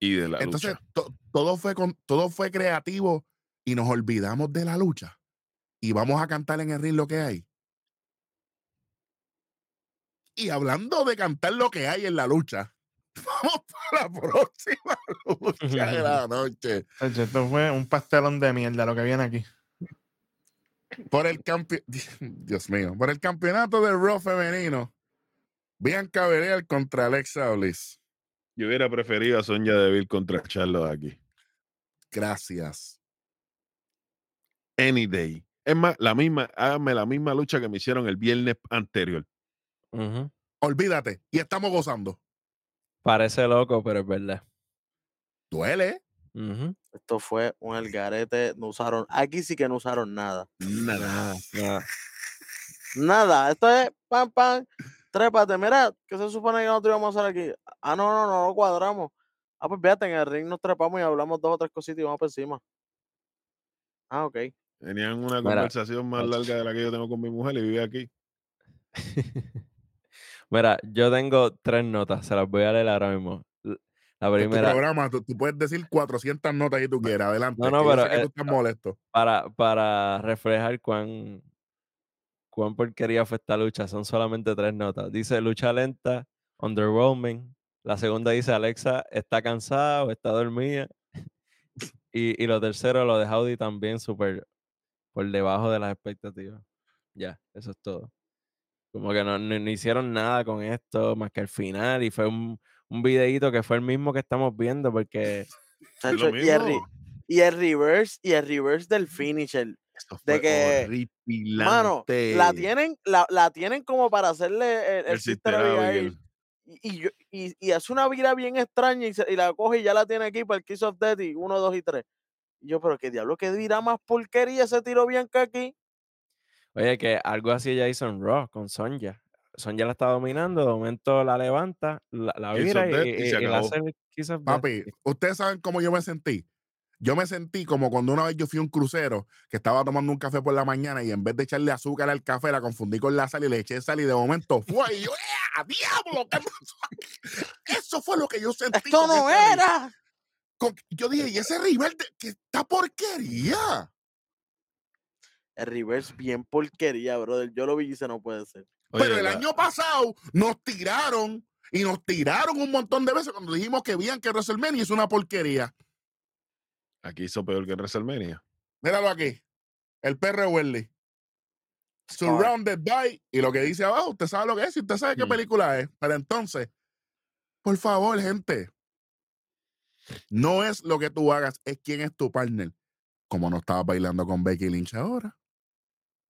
y de la Entonces, lucha. to- todo, fue con, todo fue creativo y nos olvidamos de la lucha. Y vamos a cantar en el ring lo que hay. Y hablando de cantar lo que hay en la lucha, (laughs) vamos para la próxima lucha de la noche. Esto fue un pastelón de mierda lo que viene aquí. Por el campeonato, (laughs) Dios mío, por el campeonato de Raw femenino, Bianca Belair contra Alexa Bliss. Yo hubiera preferido a Sonya Deville contra Charlotte aquí. Gracias. Any day. Es más, la misma, háganme la misma lucha que me hicieron el viernes anterior. Olvídate. Y estamos gozando. Parece loco, pero es verdad. Duele. Esto fue un algarete. No usaron. Aquí sí que no usaron nada. Nada. Nada. Nada. Esto es pam, pam. Trépate. Mira, que se supone que nosotros íbamos a hacer aquí. Ah, no, no, no, no cuadramos. Ah, pues fíjate, en el ring nos trepamos y hablamos dos o tres cositas y vamos por encima. Ah, ok. Tenían una Mira, conversación más larga de la que yo tengo con mi mujer y vive aquí. (laughs) Mira, yo tengo tres notas, se las voy a leer ahora mismo. La En tu primera, programa, tú, tú puedes decir 400 notas que tú quieras. Adelante. No, no, pero, eh, estás molesto. para, para reflejar cuán, cuán porquería fue esta lucha, son solamente tres notas. Dice lucha lenta, underwhelming. La segunda dice Alexa está cansada o está dormida. (laughs) Y, y lo tercero, lo de Howdy también súper por debajo de las expectativas. Ya, eso es todo. Como que no, no- no hicieron nada con esto más que al final y fue un, un videíto que fue el mismo que estamos viendo porque (laughs) y, el, re- mismo. y el reverse, y el reverse del finisher. Esto de que, Mano, la tienen, la, la tienen como para hacerle el, el El Sister Sister Abigail. Abigail. Y, y, yo- y, y hace una vira bien extraña y, se- y la coge y ya la tiene aquí para el Kiss of Death y 1, 2 y 3. Y yo, pero qué diablo, qué vira más porquería ese tiro bien que aquí. Oye, que algo así ya hizo en Raw con Sonja. Sonja la está dominando, de momento la levanta, la, vira y, y y- se y la hace. Papi, ustedes saben cómo yo me sentí. Yo me sentí como cuando una vez yo fui a un crucero que estaba tomando un café por la mañana y en vez de echarle azúcar al café la confundí con la sal y le eché sal y de momento fue y yo, ¡eh! ¡Diablo! ¿Qué pasó aquí?". Eso fue lo que yo (laughs) sentí. Esto no era. con- yo dije, ¿y ese rival de qué esta porquería? El reverse bien porquería, brother. Yo lo vi y dice, no puede ser. Oye, Pero el la- año pasado nos tiraron y nos tiraron un montón de veces cuando dijimos que veían que WrestleMania es una porquería. aquí hizo peor que en WrestleMania. Míralo aquí. El perro Welly. Surrounded by. Y lo que dice abajo, usted sabe lo que es y usted sabe qué Mm. película es. Pero entonces, por favor, gente. No es lo que tú hagas, es quién es tu partner. Como no estabas bailando con Becky Lynch ahora.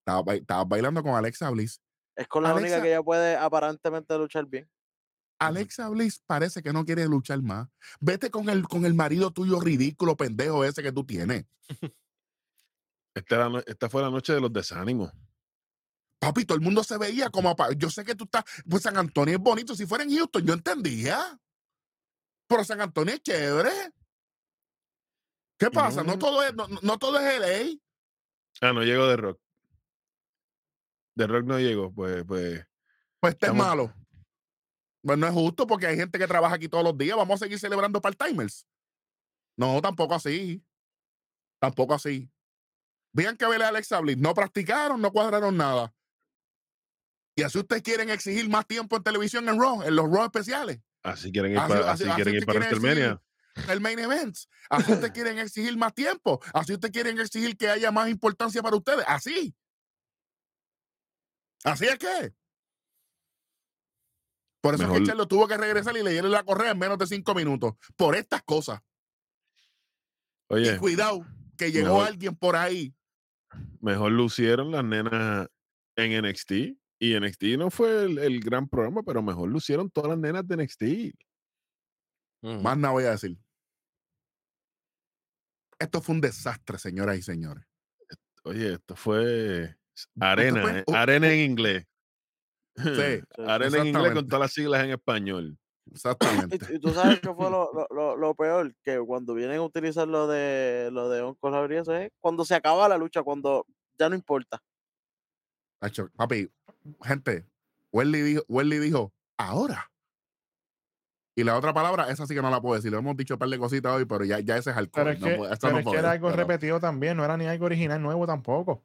Estabas, estabas bailando con Alexa Bliss. Es con la única Alexa- que ella puede aparentemente luchar bien. Alexa Bliss parece que no quiere luchar más. Vete con el, con el marido tuyo ridículo, pendejo ese que tú tienes. Esta, era esta fue la noche de los desánimos. Papi, todo el mundo se veía como... Yo sé que tú estás... Pues San Antonio es bonito. Si fuera en Houston, yo entendía. Pero San Antonio es chévere. ¿Qué pasa? No, No. todo es, no, no- no todo es LA. Ah, no llegó de Rock. De Rock no llegó, pues, pues. Pues este es malo. Pues no es justo porque hay gente que trabaja aquí todos los días. Vamos a seguir celebrando part-timers. No, tampoco así. Tampoco así. Vean que vele a Alexa Bliss. No practicaron, no cuadraron nada. Y así ustedes quieren exigir más tiempo en televisión en Raw, en los Raw especiales. Así quieren ir Así- para, así- así así quieren ir para el main event. Así ustedes (laughs) quieren exigir más tiempo. Así ustedes quieren exigir que haya más importancia para ustedes. Así. Así es que. Por eso es Mejor- que Charlo tuvo que regresar y le dieron la correa en menos de cinco minutos. Por estas cosas. Oye, Y cuidado, que llegó mejor- alguien por ahí. mejor lucieron las nenas en NXT. Y NXT no fue el, el gran programa, pero mejor lucieron todas las nenas de NXT. Ujú. Más nada voy a decir. Esto fue un desastre, señoras y señores. Oye, esto fue arena, fue- eh, arena en inglés. Sí, (laughs) arena en inglés con exactamente. todas las siglas en español. Exactamente. Y, y tú sabes que fue (laughs) lo, lo- peor, que cuando vienen a utilizar lo de lo de eso es cuando se acaba la lucha, cuando ya no importa. Papi, gente, Welly dijo, Welly dijo, ahora. Y la otra palabra, esa sí que no la puedo decir. Lo hemos dicho un par de cositas hoy, pero ya, ya ese es alcohol. Pero es no que, esa pero no es que era algo pero repetido también, no era ni algo original nuevo tampoco.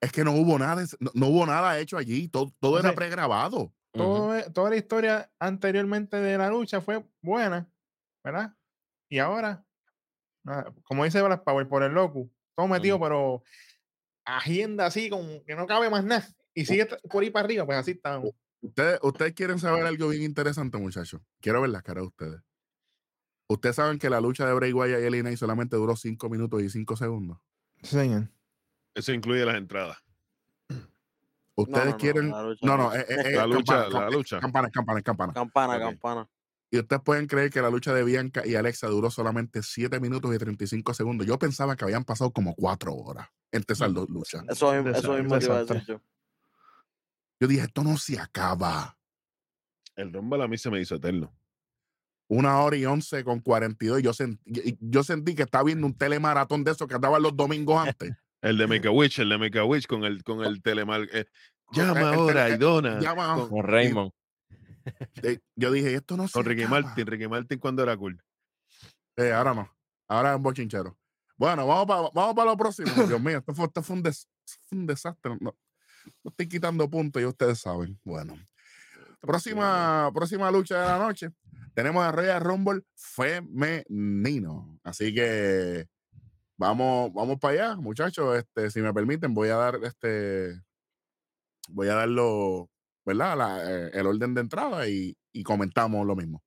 Es que no hubo nada, no, no hubo nada hecho allí. Todo, todo O era pregrabado. Todo e- toda la historia anteriormente de la lucha fue buena, ¿verdad? Y ahora, nada, como dice Black Power, por el loco, todo metido, pero agenda así, como que no cabe más nada. Y sigue por ahí para arriba, pues así estamos. Ustedes, ustedes quieren saber algo bien interesante, muchachos. Quiero ver las caras de ustedes. Ustedes saben que la lucha de Bray Wyatt y Elina solamente duró 5 minutos y 5 segundos. Sí, señor. Eso incluye las entradas. Ustedes no, no, quieren. la lucha No, no. eh, eh, eh, La lucha, campana, la lucha. Campana, campana, campana. Campana, campana. Y ustedes pueden creer que la lucha de Bianca y Alexa duró solamente 7 minutos y 35 segundos. Yo pensaba que habían pasado como 4 horas entre esas dos luchas. Eso, Desa- eso mismo te iba a decir desastre. yo. Yo dije, esto no se acaba. El Rumble a mí se me hizo eterno. Una hora y 11 con 42. Yo sentí, yo sentí que estaba viendo un telemaratón de esos que andaban los domingos antes. El de Make a (laughs) Witch, el de Make a Witch con el, con el telemar. eh, llama ahora, Idona. Llama- Con, Como Raymond. Eh, Yo dije, esto no se con Ricky acaba. Martin. Ricky Martin cuando era cool. Eh, ahora no. Ahora es un bochinchero. Bueno, vamos para vamos pa lo próximo. Dios (laughs) mío, esto fue, esto fue un, des- fue un desastre. No, no estoy quitando puntos y ustedes saben. Bueno. Próxima, próxima lucha de la noche. Tenemos a Royal Rumble femenino. Así que vamos, vamos para allá, muchachos. Este, si me permiten, voy a dar este. Voy a dar los, ¿verdad? Eh, el orden de entrada y, y comentamos lo mismo.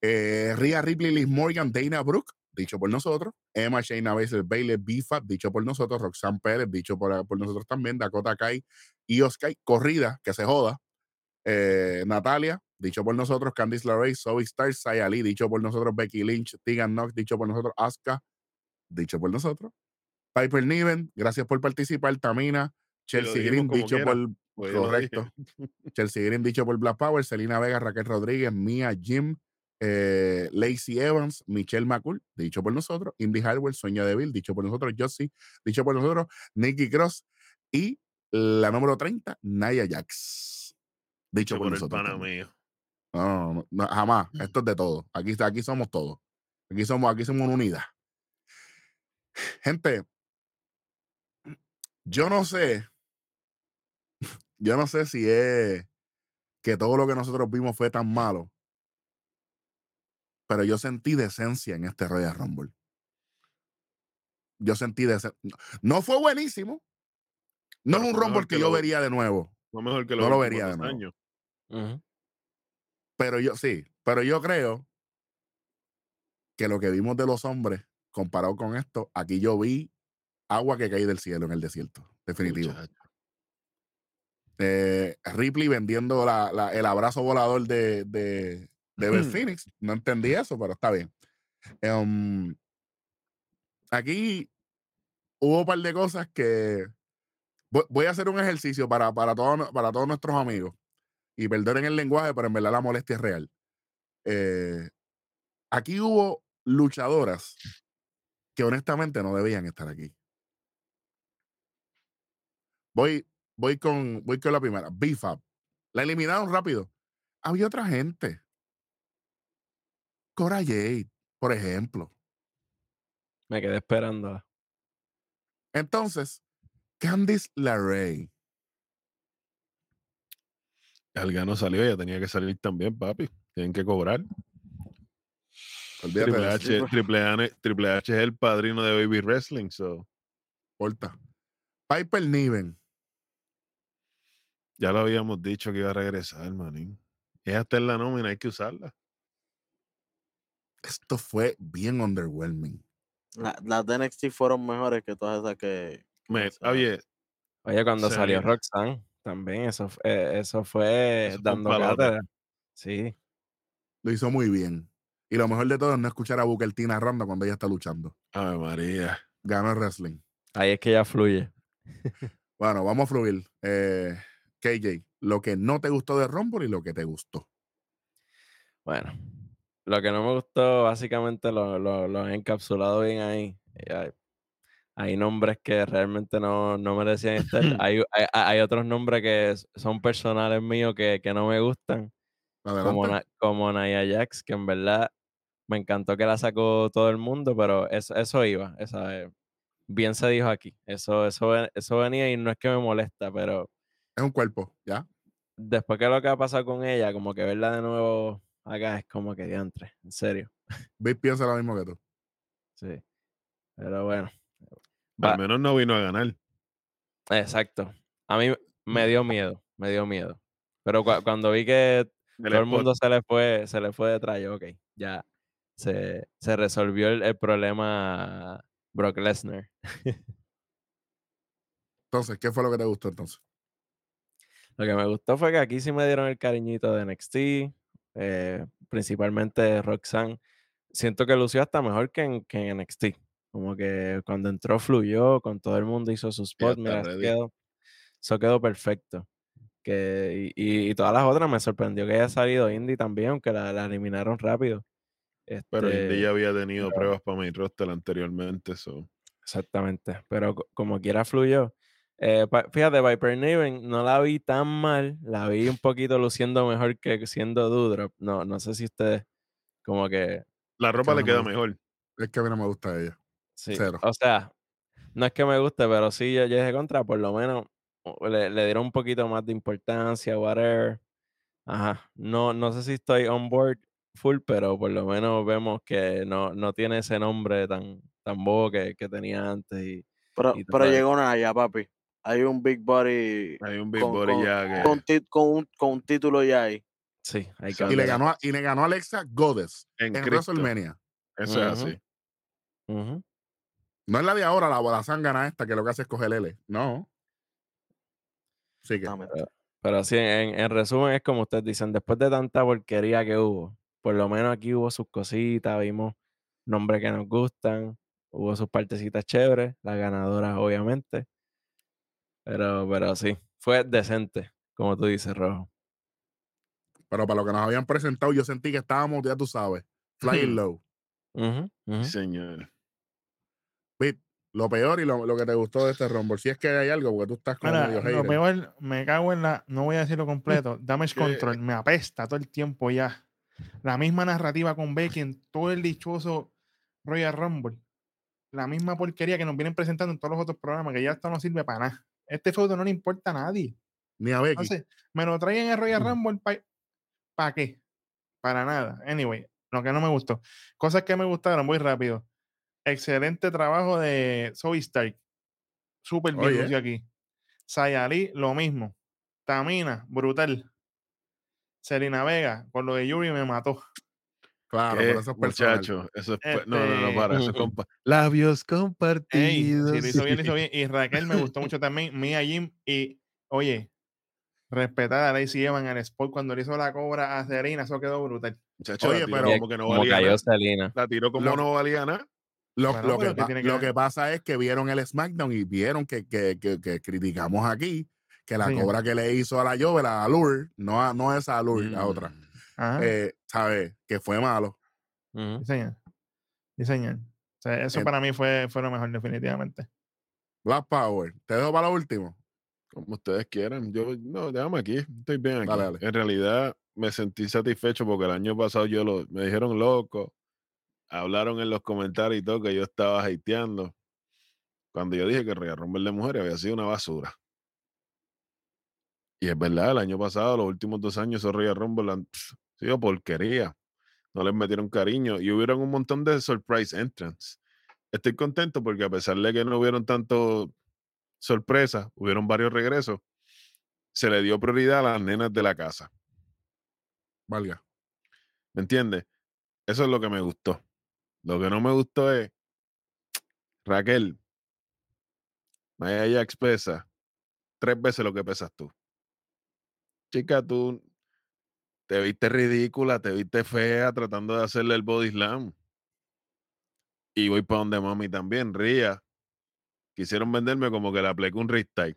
Eh, Rhea Ripley, Liz Morgan, Dana Brooke, dicho por nosotros. Emma, Shayna Baszler, Bailey, Bifab, dicho por nosotros. Roxanne Pérez, dicho por, por nosotros también. Dakota Kai, Io Sky, Corrida, que se joda. Eh, Natalia, dicho por nosotros. Candice LeRae, Zoe Starks, Saya Lee, dicho por nosotros. Becky Lynch, Tegan Knox, dicho por nosotros. Asuka, dicho por nosotros. Piper Niven, gracias por participar. Tamina, Chelsea Green, dicho quiera, por. Pues. Correcto. Chelsea Green, dicho por Black Power. Selena Vega, Raquel Rodríguez, Mia Jim, eh, Lacey Evans, Michelle McCool, dicho por nosotros. Indy Hardware, Sueño de Bill, dicho por nosotros. Josie, dicho por nosotros. Nikki Cross. Y la número 30, Naya Jax. Dicho por, nosotros. no, no, no, jamás. Esto es de todo. Aquí, aquí somos todos. Aquí somos, aquí somos una unidad. Gente, yo no sé. Yo no sé si es que todo lo que nosotros vimos fue tan malo. Pero yo sentí decencia en este Royal Rumble. Yo sentí decencia. No fue buenísimo. No Pero es un Rumble que, que yo lo- vería de nuevo. No mejor que No lo vería de nuevo. años. Pero yo sí, pero yo creo que lo que vimos de los hombres comparado con esto, aquí yo vi agua que cae del cielo en el desierto, definitivo. Eh, Ripley vendiendo la- la- el abrazo volador de, de, de (clears throat) Phoenix, no entendí eso, pero está bien. Em, aquí hubo un par de cosas que voy, voy a hacer un ejercicio para, para, todos, para todos nuestros amigos y perdonen el lenguaje, pero en verdad la molestia es real. Eh, aquí hubo luchadoras que honestamente no debían estar aquí. Voy, voy, con, voy con la primera. Bifab. La eliminaron rápido. Había otra gente. Cora Jade, por ejemplo. Me quedé esperando. Entonces, Candice LeRae. Galgano salió, ya tenía que salir también, papi. Tienen que cobrar. Triple H, Triple, H, Triple H es el padrino de Baby Wrestling, so importa. Piper Niven. ya lo habíamos dicho que iba a regresar, manín. Ella está en la nómina, hay que usarla. Esto fue bien underwhelming. La- las de NXT fueron mejores que todas esas que. Me, oye, Oye, cuando salió. Roxanne, también eso, eh, eso fue Eso fue un dando cátedra. Sí, Lo hizo muy bien. Y lo mejor de todo es no escuchar a Booker T narrando cuando ella está luchando. Ave María. Ganó el wrestling. ahí es que ya fluye. (laughs) Bueno, vamos a fluir. Eh, KJ, lo que no te gustó de Rumble y lo que te gustó. Bueno, lo que no me gustó, básicamente lo, lo, lo he encapsulado bien ahí. Y Hay, hay nombres que realmente no, no merecían estar. (clears throat) Hay, hay, hay otros nombres que son personales míos que, que no me gustan, como, como Nia Jax, que en verdad me encantó que la sacó todo el mundo, pero eso, eso iba. esa, eh, bien se dijo aquí. Eso, eso, eso venía y no es que me molesta, pero Es un cuerpo, ¿ya? después que lo que ha pasado con ella, como que verla de nuevo acá es como que diantre, en serio. Bill piensa lo mismo que tú. Sí. Pero bueno. Va- Al menos no vino a ganar. exacto. A mí me (laughs) dio miedo, me dio miedo. Pero cua- cuando vi que El todo el mundo se le fue, se le fue detrás, yo, ok, ya se, se resolvió el, el problema Brock Lesnar. (laughs) Entonces, ¿qué fue lo que te gustó entonces? Lo que me gustó fue que aquí sí me dieron el cariñito de NXT, eh, principalmente Roxanne. Siento que lució hasta mejor que en, que en NXT. Como que cuando entró fluyó, con todo el mundo hizo su spot, mira, eso quedó, eso quedó perfecto. Que, y, y- y todas las otras me sorprendió que haya salido Indy también, aunque la, la eliminaron rápido. Pero Indy Este, ya había tenido pero- pruebas para main roster anteriormente. So. Exactamente, pero co- como quiera fluyó. Eh, fíjate, Viper Niven no la vi tan mal, la vi un poquito luciendo mejor que siendo Doudrop. No, no sé si ustedes como que, La ropa le queda mejor. Es que a mí no me gusta ella. sí, Cero. o sea, no es que me guste, pero sí yo, yo dije contra, por lo menos le, le dieron un poquito más de importancia, whatever. Ajá, no, no sé si estoy on board full, pero por lo menos vemos que no, no tiene ese nombre tan, tan bobo que, que tenía antes y, Pero, y pero llegó Naya, papi. Hay un Big Body Hay un Big con, Body con- ya que. con un, con un título ya ahí. Sí, hay que. Y le ganó a, y le ganó a Alexa Goddess en en. WrestleMania. Eso es Ujú. así. Ujú. No es la de ahora, la bola gana esta, que lo que hace es coger L. No. Así que, Exactamente. Pero sí, en, en resumen es como ustedes dicen, después de tanta porquería que hubo, por lo menos aquí hubo sus cositas, vimos nombres que nos gustan, hubo sus partecitas chéveres, las ganadoras obviamente. Pero, pero sí, fue decente, como tú dices, Rojo. pero para lo que nos habían presentado, yo sentí que estábamos, ya tú sabes, flying (laughs) low. Sí, Señor. Pete, lo peor y lo, lo que te gustó de este Rumble. Si es que hay algo, porque tú estás Mira, medio lo peor, me cago en la. No voy a decirlo completo. Damage Control, me apesta todo el tiempo ya. La misma narrativa con Becky en todo el dichoso Royal Rumble. La misma porquería que nos vienen presentando en todos los otros programas, que ya esto no sirve para nada. Este feudo no le importa a nadie. Ni a Becky. Entonces, me lo traen en Royal. Rumble ¿para qué? Para nada. Anyway, lo que no me gustó. Cosas que me gustaron, muy rápido. Excelente trabajo de Zoe Stark. Súper bien aquí. Sayali, lo mismo. Tamina, brutal. Selena Vega, con lo de Yuri me mató. claro, ¿Qué, pero eso es muchacho, eso es. pe- No, no, no, Este- para, eso es (laughs) compa- Labios Ey, compartidos. sí, lo hizo bien, lo hizo bien. Y (laughs) Raquel me gustó mucho también. Mia Jim y, oye, respetar a Lacey Evan en el spot cuando le hizo la cobra a Serena, eso quedó brutal. Muchacho, Oye, pero- como que no valía cayó nada. Selena. La tiró como Lo- no valía nada. Lo, Bueno, lo que, ¿qué pa- tiene que lo que pasa es que vieron el SmackDown y vieron que, que, que, que criticamos aquí que la Sí. cobra que le hizo a la Jovel, a Allure, no a, no esa Allure, la otra, Mm. Eh, ¿sabes? Que fue malo. Sí, señor. Sí, señor. O sea, eso En- para mí fue, fue lo mejor, definitivamente. Black Power. Te dejo para lo último. Como ustedes quieran. Yo, no, déjame aquí. Estoy bien aquí. Dale, dale. En realidad, me sentí satisfecho porque el año pasado yo lo, me dijeron loco. Hablaron en los comentarios y todo que yo estaba hateando. Cuando yo dije que el Royal Rumble de mujeres había sido una basura. Y es verdad, el año pasado, los últimos dos años, esos Royal Rumble han sido porquería. No les metieron cariño y hubieron un montón de surprise entrants. Estoy contento porque a pesar de que no hubieron tanto sorpresas, hubieron varios regresos, se le dio prioridad a las nenas de la casa. Valga. ¿Me entiendes? Eso es lo que me gustó. Lo que no me gustó es, Raquel, Maya Jax pesa tres veces lo que pesas tú. Chica, tú te viste ridícula, te viste fea tratando de hacerle el body slam. Y voy para donde mami también, ría. Quisieron venderme como que le apliqué un restyle.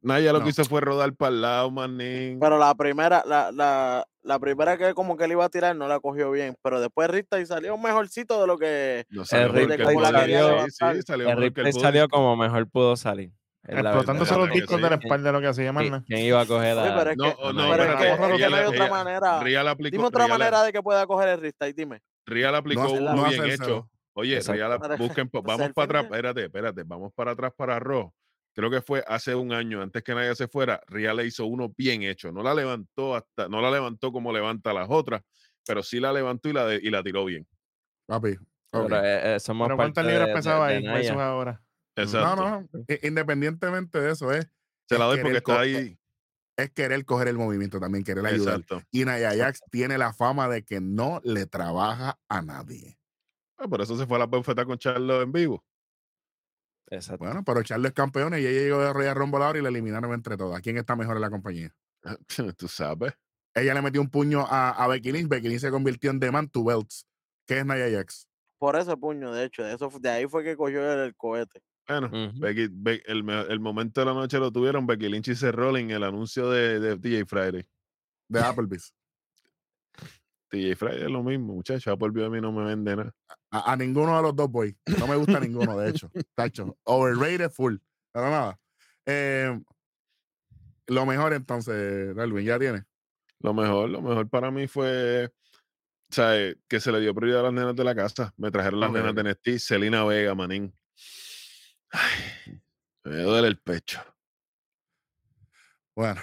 Naya lo No. que hizo fue rodar para el lado, manín. Pero la primera, la, la, la primera que como que le iba a tirar no la cogió bien. Pero después Rita y salió mejorcito de lo que. No salió el sí, salió El como mejor pudo salir. La Explotándose los discos sí. de la espalda, lo que hacía ¿Quién- Marna. ¿Quién iba a coger Oye, a, pero es No, que- oh, a no, pero es que, no hay la- otra manera. Ría la aplicó, Dime otra Ría la- manera de que pueda coger el restyle, dime. Ría le aplicó hace- uno no bien hecho. Oye, la- Para- busquen, para vamos para atrás, espérate, espérate, vamos para atrás para Raw. Creo que fue hace un año, antes que nadie se fuera, Ría le hizo uno bien hecho. No la levantó hasta, no la levantó como levanta las otras, pero sí la levantó y la, de- y la tiró bien. Papi. ok. Pero eh, eh, somos Pero ¿cuántas libras de- de- pesaba de ahí ahora? Exacto. No, no. Independientemente de eso, es, Se la es doy querer porque está ahí. es querer coger el movimiento también, querer ayudar. Exacto. Y Nia Jax tiene la fama de que no le trabaja a nadie. Ah, por eso se fue a la bufeta con Charlo en vivo. Exacto. Bueno, pero Charlo es campeón y ella llegó de Royal Rumble ahora y la eliminaron entre todas. ¿Quién está mejor en la compañía? (laughs) Tú sabes. Ella le metió un puño a, a Becky Lynch. Becky Lynch se convirtió en The Man to Belts. ¿Qué es Nia Jax? Por ese puño, de hecho. De, eso, de ahí fue que cogió el, el cohete. Bueno, Ujú. Becky- Be- el, me- el momento de la noche lo tuvieron Becky Lynch y Seth Rollins en el anuncio de, de DJ Friday. De Applebee's. DJ Friday es lo mismo, muchachos. Applebee a mí no me vende nada. A, a ninguno de los dos voy. No me gusta ninguno, de hecho. (laughs) Tacho. Overrated full. Pero nada. Eh, lo mejor entonces, Darwin, ya tiene. Lo mejor, lo mejor para mí fue, o sea, eh, que se le dio prioridad a las nenas de la casa. Me trajeron las Ok, nenas ok. de NXT, Selena Vega, manín. Ay, me duele el pecho. Bueno,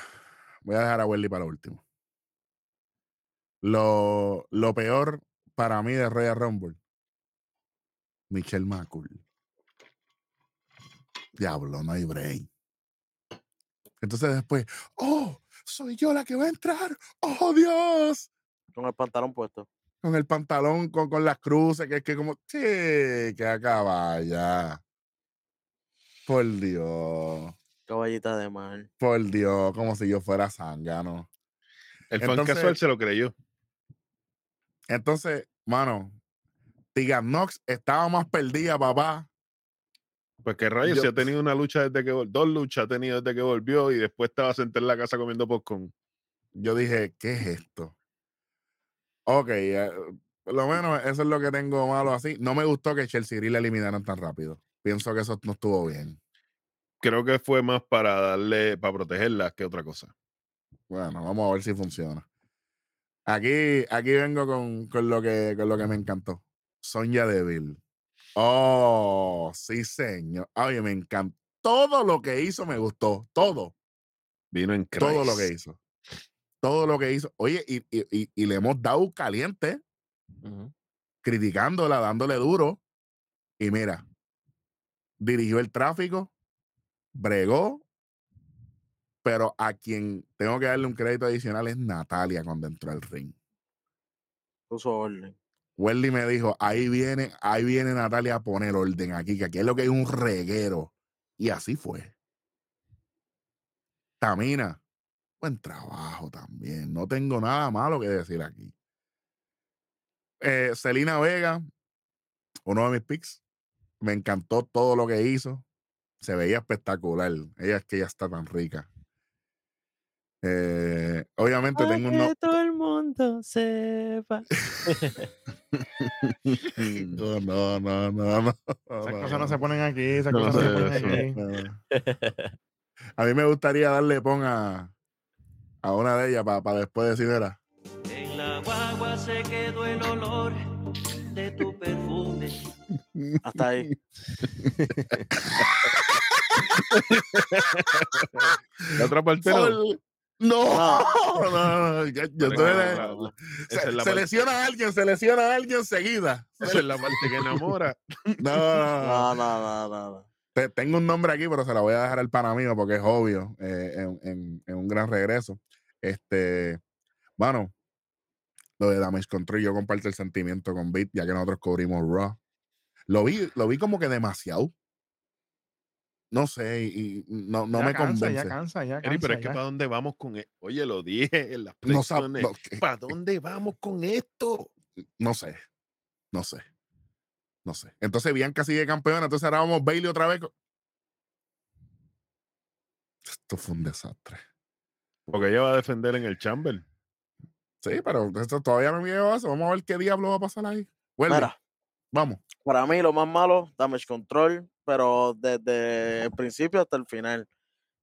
voy a dejar a Welly para lo último. Lo, lo peor para mí de Royal Rumble. Michelle McCool. diablo, no hay brain. Entonces después, oh, soy yo la que va a entrar. Oh, Dios. Con el pantalón puesto. Con el pantalón, con, con las cruces, que es que como, sí, que acaba ya. Por Dios, Caballita de mar. por Dios, como si yo fuera zángano. El fan Entonces- casual se lo creyó. Entonces, mano, Tegan Knox estaba más perdida, papá. Pues que rayos, Yo- si ha tenido una lucha desde que vol- dos luchas ha tenido desde que volvió y después estaba sentada en la casa comiendo popcorn. Yo dije, ¿qué es esto? Ok, eh, por lo menos eso es lo que tengo malo así. No me gustó que Chelsea Gris la eliminaran tan rápido. Pienso que eso no estuvo bien. Creo que fue más para darle, para protegerla que otra cosa. Bueno, vamos a ver si funciona. Aquí, aquí vengo con, con lo que, con lo que me encantó. Sonia Deville. Oh, sí, señor. Oye, me encantó. Todo lo que hizo me gustó. Todo. Vino en Todo lo que Christ. hizo. Todo lo que hizo. Oye, y, y- y- y le hemos dado caliente, criticándola, dándole duro. Y mira, dirigió el tráfico, bregó, pero a quien tengo que darle un crédito adicional es Natalia cuando entró al ring. Puso orden. Welly me dijo, ahí viene, ahí viene Natalia a poner orden aquí, que aquí es lo que hay un reguero. Y así fue. Tamina, buen trabajo también. No tengo nada malo que decir aquí. Eh, Celina Vega, uno de mis picks. Me encantó todo lo que hizo. Se veía espectacular. Ella es que ella está tan rica. Eh, obviamente Para tengo un no- que todo el mundo sepa. (laughs) No, no, no, no, no. Esas no, cosas no se ponen aquí, esas No cosas no se ponen aquí. no. A mí me gustaría darle pon a, a una de ellas para después decir, era. En la guagua se quedó el olor de tu perfume. Hasta ahí. (laughs) La otra parte no. No, no, yo estoy la- la- se, es lesiona a alguien, se lesiona a alguien seguida. Esa es la parte que enamora. (laughs) No, no, no, no. No, no, no, no. no. Te- tengo un nombre aquí, pero se la voy a dejar al pana mío porque es obvio eh, en, en- en un gran regreso. Este, bueno, lo de Damage Control, yo comparto el sentimiento con Beat, ya que nosotros cubrimos Raw. Lo vi, lo vi como que demasiado. No sé, y, no, no Ya me cansa, convence. Ya cansa, ya Eri, cansa. pero es que. ¿para dónde vamos con esto? Oye, lo dije en las No, sab- predicciones. no, que- ¿Para dónde vamos con esto? no sé, no sé, no sé. Entonces Bianca sigue campeona, entonces ahora vamos Bailey otra vez. Esto fue un desastre. Porque ella va a defender en el Chamber. Sí, pero esto todavía me a eso. Vamos a ver qué diablo va a pasar ahí. Mira, vamos. para mí lo más malo, Damage Control, pero desde el principio hasta el final.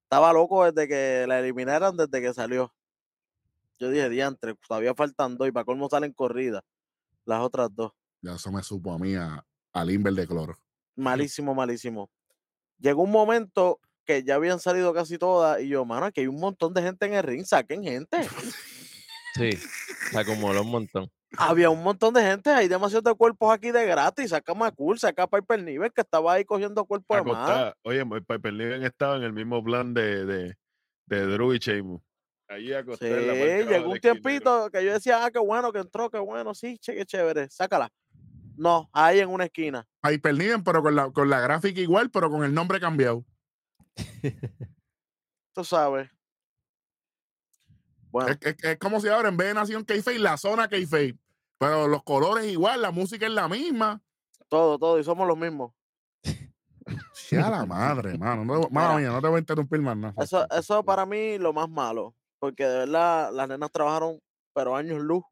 Estaba loco desde que la eliminaran, desde que salió. Yo dije, diantre, todavía faltan dos y para colmo salen corridas. Las otras dos. Ya eso me supo a mí a, a Limber de cloro. (laughs) Malísimo, malísimo. Llegó un momento que ya habían salido casi todas y yo, mano, aquí hay un montón de gente en el ring, saquen gente. (laughs) Sí, se acumuló un montón. Había un montón de gente, hay demasiados de cuerpos aquí de gratis, saca Macul, saca a Piper Niven que estaba ahí cogiendo cuerpos de más. Oye, el Piper Niven estaba en el mismo plan de, de, de Drew y Sheamus. Allí Sí, acostada en la llegó un tiempito que yo decía, ah, qué bueno que entró, qué bueno, sí, che, qué chévere, sácala. No, ahí en una esquina. Hyper Niven, pero con la, con la gráfica igual, pero con el nombre cambiado. Tú sabes. Es, es- es como si ahora en vez de Nación Keife la zona Keife. Pero los colores igual, la música es la misma. todo, todo, y somos los mismos. Ya la madre, mano. No, mía, no te voy a interrumpir más nada. Eso, eso para mí lo más malo, porque de verdad las nenas trabajaron, pero años luz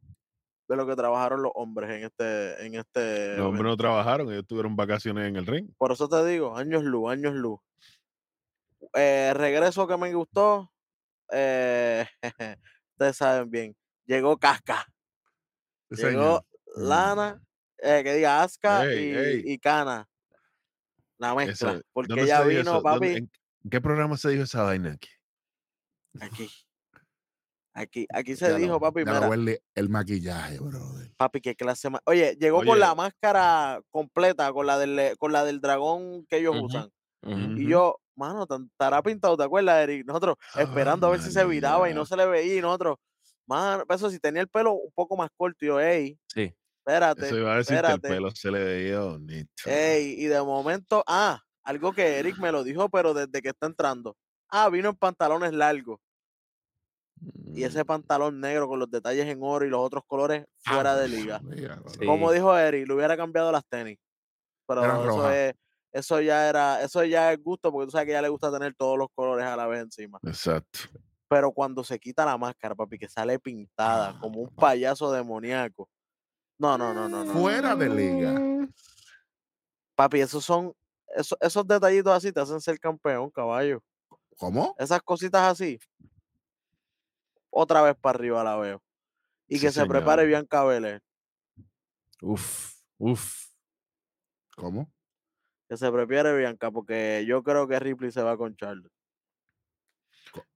de lo que trabajaron los hombres en este, en este. Los hombres no trabajaron, ellos tuvieron vacaciones en el ring. Por eso te digo, años luz, años luz. Eh, regreso que me gustó, eh, (laughs) ustedes saben bien, llegó Casca, llegó señor. Lana, eh, que diga Aska Ey, y, ey. y Cana. La mezcla, Eso, porque ¿dónde ella vino, papi, en, qué programa se dijo esa vaina aquí? aquí. Aquí, aquí se Ya dijo, lo- papi, mira, huele el maquillaje, brother. papi, qué clase más. Oye, llegó con la máscara completa, con la del, con la del dragón que ellos usan. Y yo, mano, estará pintado, ¿te acuerdas, Eric? Nosotros esperando a ver si se viraba y no se le veía y nosotros, mano, eso si tenía el pelo un poco más corto, yo, ey, Sí. espérate, Eso iba a decir que espérate. el pelo se le veía bonito. Ey, y de momento, ah, algo que Eric me lo dijo, pero desde que está entrando. Ah, vino en pantalones largos. Y Mm. ese pantalón negro con los detalles en oro y los otros colores fuera de liga. Sí. Como dijo Eric, le hubiera cambiado las tenis. Pero Eran eso rojas. es, eso ya era, eso ya es gusto, porque tú sabes que ya le gusta tener todos los colores a la vez encima. Exacto. Pero cuando se quita la máscara, papi, que sale pintada Ah, como un payaso demoníaco. No, no, no, no, no. Fuera de liga. Papi, esos son, esos, esos detallitos así te hacen ser campeón, caballo. ¿Cómo? Esas cositas así. Otra vez para arriba la veo. Y Sí, que se prepare Bianca Belair. Uf, uf. ¿Cómo? Que se prepare Bianca, porque yo creo que Ripley se va con Charlotte.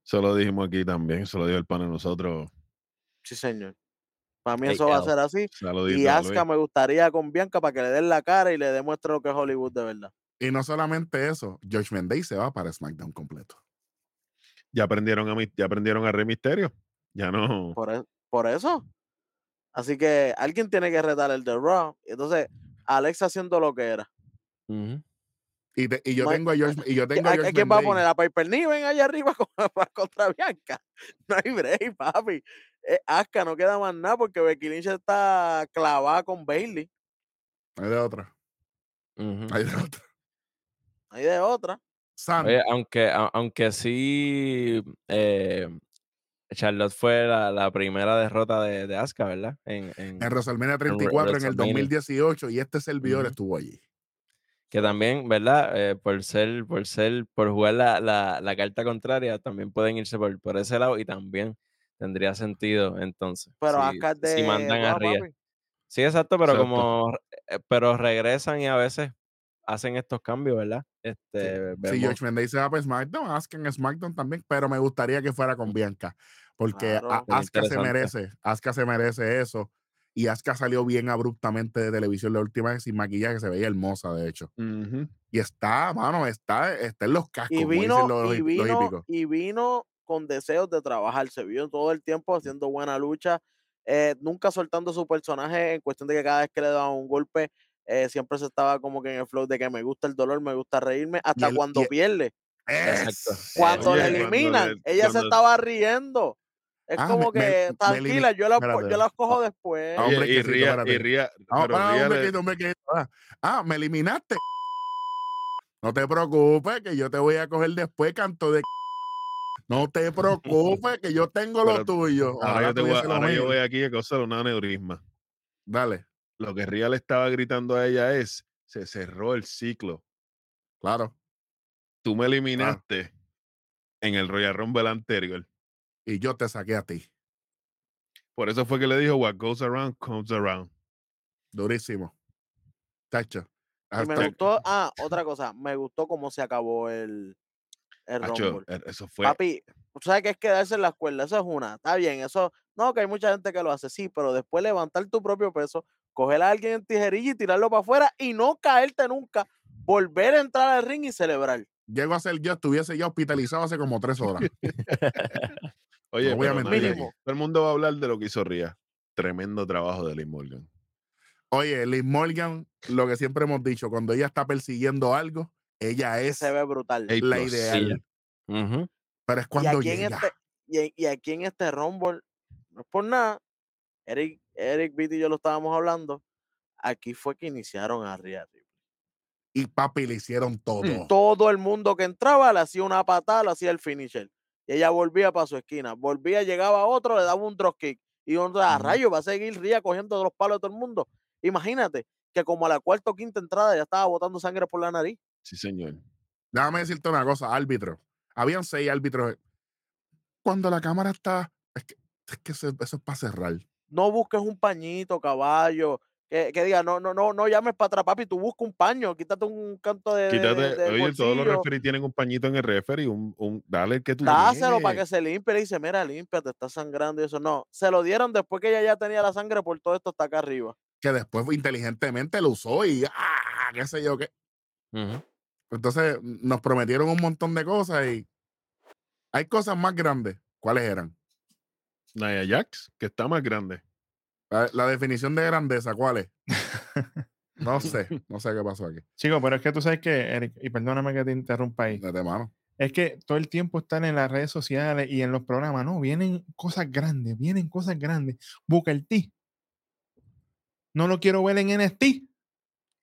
Eso lo dijimos aquí también. Eso lo dijo el pan de nosotros. Sí, señor. Para mí Hey, eso va a ser así. Saludito Y a Asuka me gustaría con Bianca para que le den la cara y le demuestre lo que es Hollywood de verdad. Y no solamente eso, George Mendez se va para SmackDown completo. Ya aprendieron a mi- ya aprendieron a Rey Misterio. Ya no. Por, e- por eso. Así que alguien tiene que retar el de Raw. Entonces, Alexa haciendo lo que era. Ujú. Y, te- y yo tengo a George, y yo ¿A, tengo a a George quién va a poner? ¿A Piper Niven allá arriba (laughs) con- contra Bianca? (laughs) No hay break, papi. Eh, Asuka no queda más nada porque Becky Lynch está clavada con Bailey. Hay de otra. Hay de otra. Hay de otra. Oye, aunque, a- aunque sí, eh, Charlotte fue la, la primera derrota de, de Asuka, ¿verdad? En, en- en WrestleMania Re- 34 en el WrestleMania. 2018 y este servidor Ujú. estuvo allí. Que también, ¿verdad? Eh, por ser, por ser, por jugar la, la, la carta contraria, también pueden irse por, por ese lado y también tendría sentido entonces. Pero si, es de si mandan a Raw, Rhea. papi. Sí, exacto, pero Exacto. como eh, pero regresan y a veces hacen estos cambios, ¿verdad? Sí. Este, Si vemos- George Mendez se va para SmackDown, Asuka en SmackDown también, pero me gustaría que fuera con Bianca, porque Claro. Asuka se merece, Asuka se merece eso. Y Asuka salió bien abruptamente de televisión la última vez sin maquillaje, se veía hermosa, de hecho. Y está, mano, está, está en los cascos, Y como dicen vino, los, y los vino, y vino con deseos de trabajar. Se vio todo el tiempo haciendo buena lucha, eh, nunca soltando su personaje en cuestión de que cada vez que le daban un golpe, eh, siempre se estaba como que en el flow de que me gusta el dolor, me gusta reírme, hasta el- cuando y- pierde. Exacto. Cuando Oye, le eliminan, ella se estaba riendo. Es Ah, como me- que, me tranquila, yo, la, espérate. yo las cojo después. Ah, hombre, y quesito, Ría, y. Ría, Ah, pero ah, Ría hombre, le- quieto, hombre, quieto. Ah, ah, me eliminaste. No te preocupes, que yo te voy a coger después, canto de. No te preocupes, que yo tengo lo Pero tuyo. ahora, yo, te voy a- tuviese lo ahora yo mío. voy aquí a causar un aneurisma. Dale, Lo que Ría le estaba gritando a ella es, se cerró el ciclo. claro. Tú me eliminaste en el Royal Rumble anterior. Y yo te saqué a ti. Por eso fue que le dijo, what goes around, comes around. Durísimo. Tacho. Y me gustó, ah, otra cosa, me gustó cómo se acabó el, el Acho, Rumble. e- eso fue... Papi, tú sabes que es quedarse en la escuela, eso es una, está bien, eso, no, que hay mucha gente que lo hace, sí, pero después levantar tu propio peso, coger a alguien en tijerilla y tirarlo para afuera y no caerte nunca, volver a entrar al ring y celebrar. Llego a ser yo, estuviese ya hospitalizado hace como tres horas. (laughs) Oye, no voy a pero mentir nadie- Mínimo. todo el mundo va a hablar de lo que hizo Ría. Tremendo trabajo de Liz Morgan. Oye, Liz Morgan, lo que siempre hemos dicho, cuando ella está persiguiendo algo, ella es Se ve brutal. La plus. ideal. Pero es Y cuando aquí, en llega. este, y, y aquí en este Rumble, no es por nada, Eric, Eric Vitt y yo lo estábamos hablando, aquí fue que iniciaron a Ripley. Y papi le hicieron todo. Todo el mundo que entraba le hacía una patada, le hacía el finisher. Y ella volvía para su esquina. Volvía, llegaba otro, le daba un drop kick. Y uno, a Ujú. rayo, va a seguir Ría cogiendo los palos de todo el mundo. Imagínate que como a la cuarta o quinta entrada ya estaba botando sangre por la nariz. Sí, señor. Déjame decirte una cosa, árbitro. Habían seis árbitros. Cuando la cámara está. Es que, es que eso, eso es para cerrar. No busques un pañito, caballo. Que, que diga, no, no, no, no llames para atrás, papi. Tú busca un paño, quítate un canto de. Quítate, de- del oye, todos los referees tienen un pañito en el referee, un, un dale el que tú Dáselo para que se limpie. Le dice, mira, limpia, te está sangrando y eso. No, se lo dieron después que ella ya tenía la sangre por todo esto hasta acá arriba. Que después inteligentemente lo usó y. ¡Ah! ¿Qué sé yo qué? Entonces nos prometieron un montón de cosas y hay cosas más grandes. ¿Cuáles eran? Nia Jax, que está más grande. La, la definición de grandeza, ¿cuál es? (laughs) No sé, no sé qué pasó aquí. Chico, pero es que tú sabes que, Eric, y perdóname que te interrumpa ahí, De mano. es que todo el tiempo están en las redes sociales y en los programas, no, vienen cosas grandes, vienen cosas grandes. Busca el T. No lo quiero ver en NXT.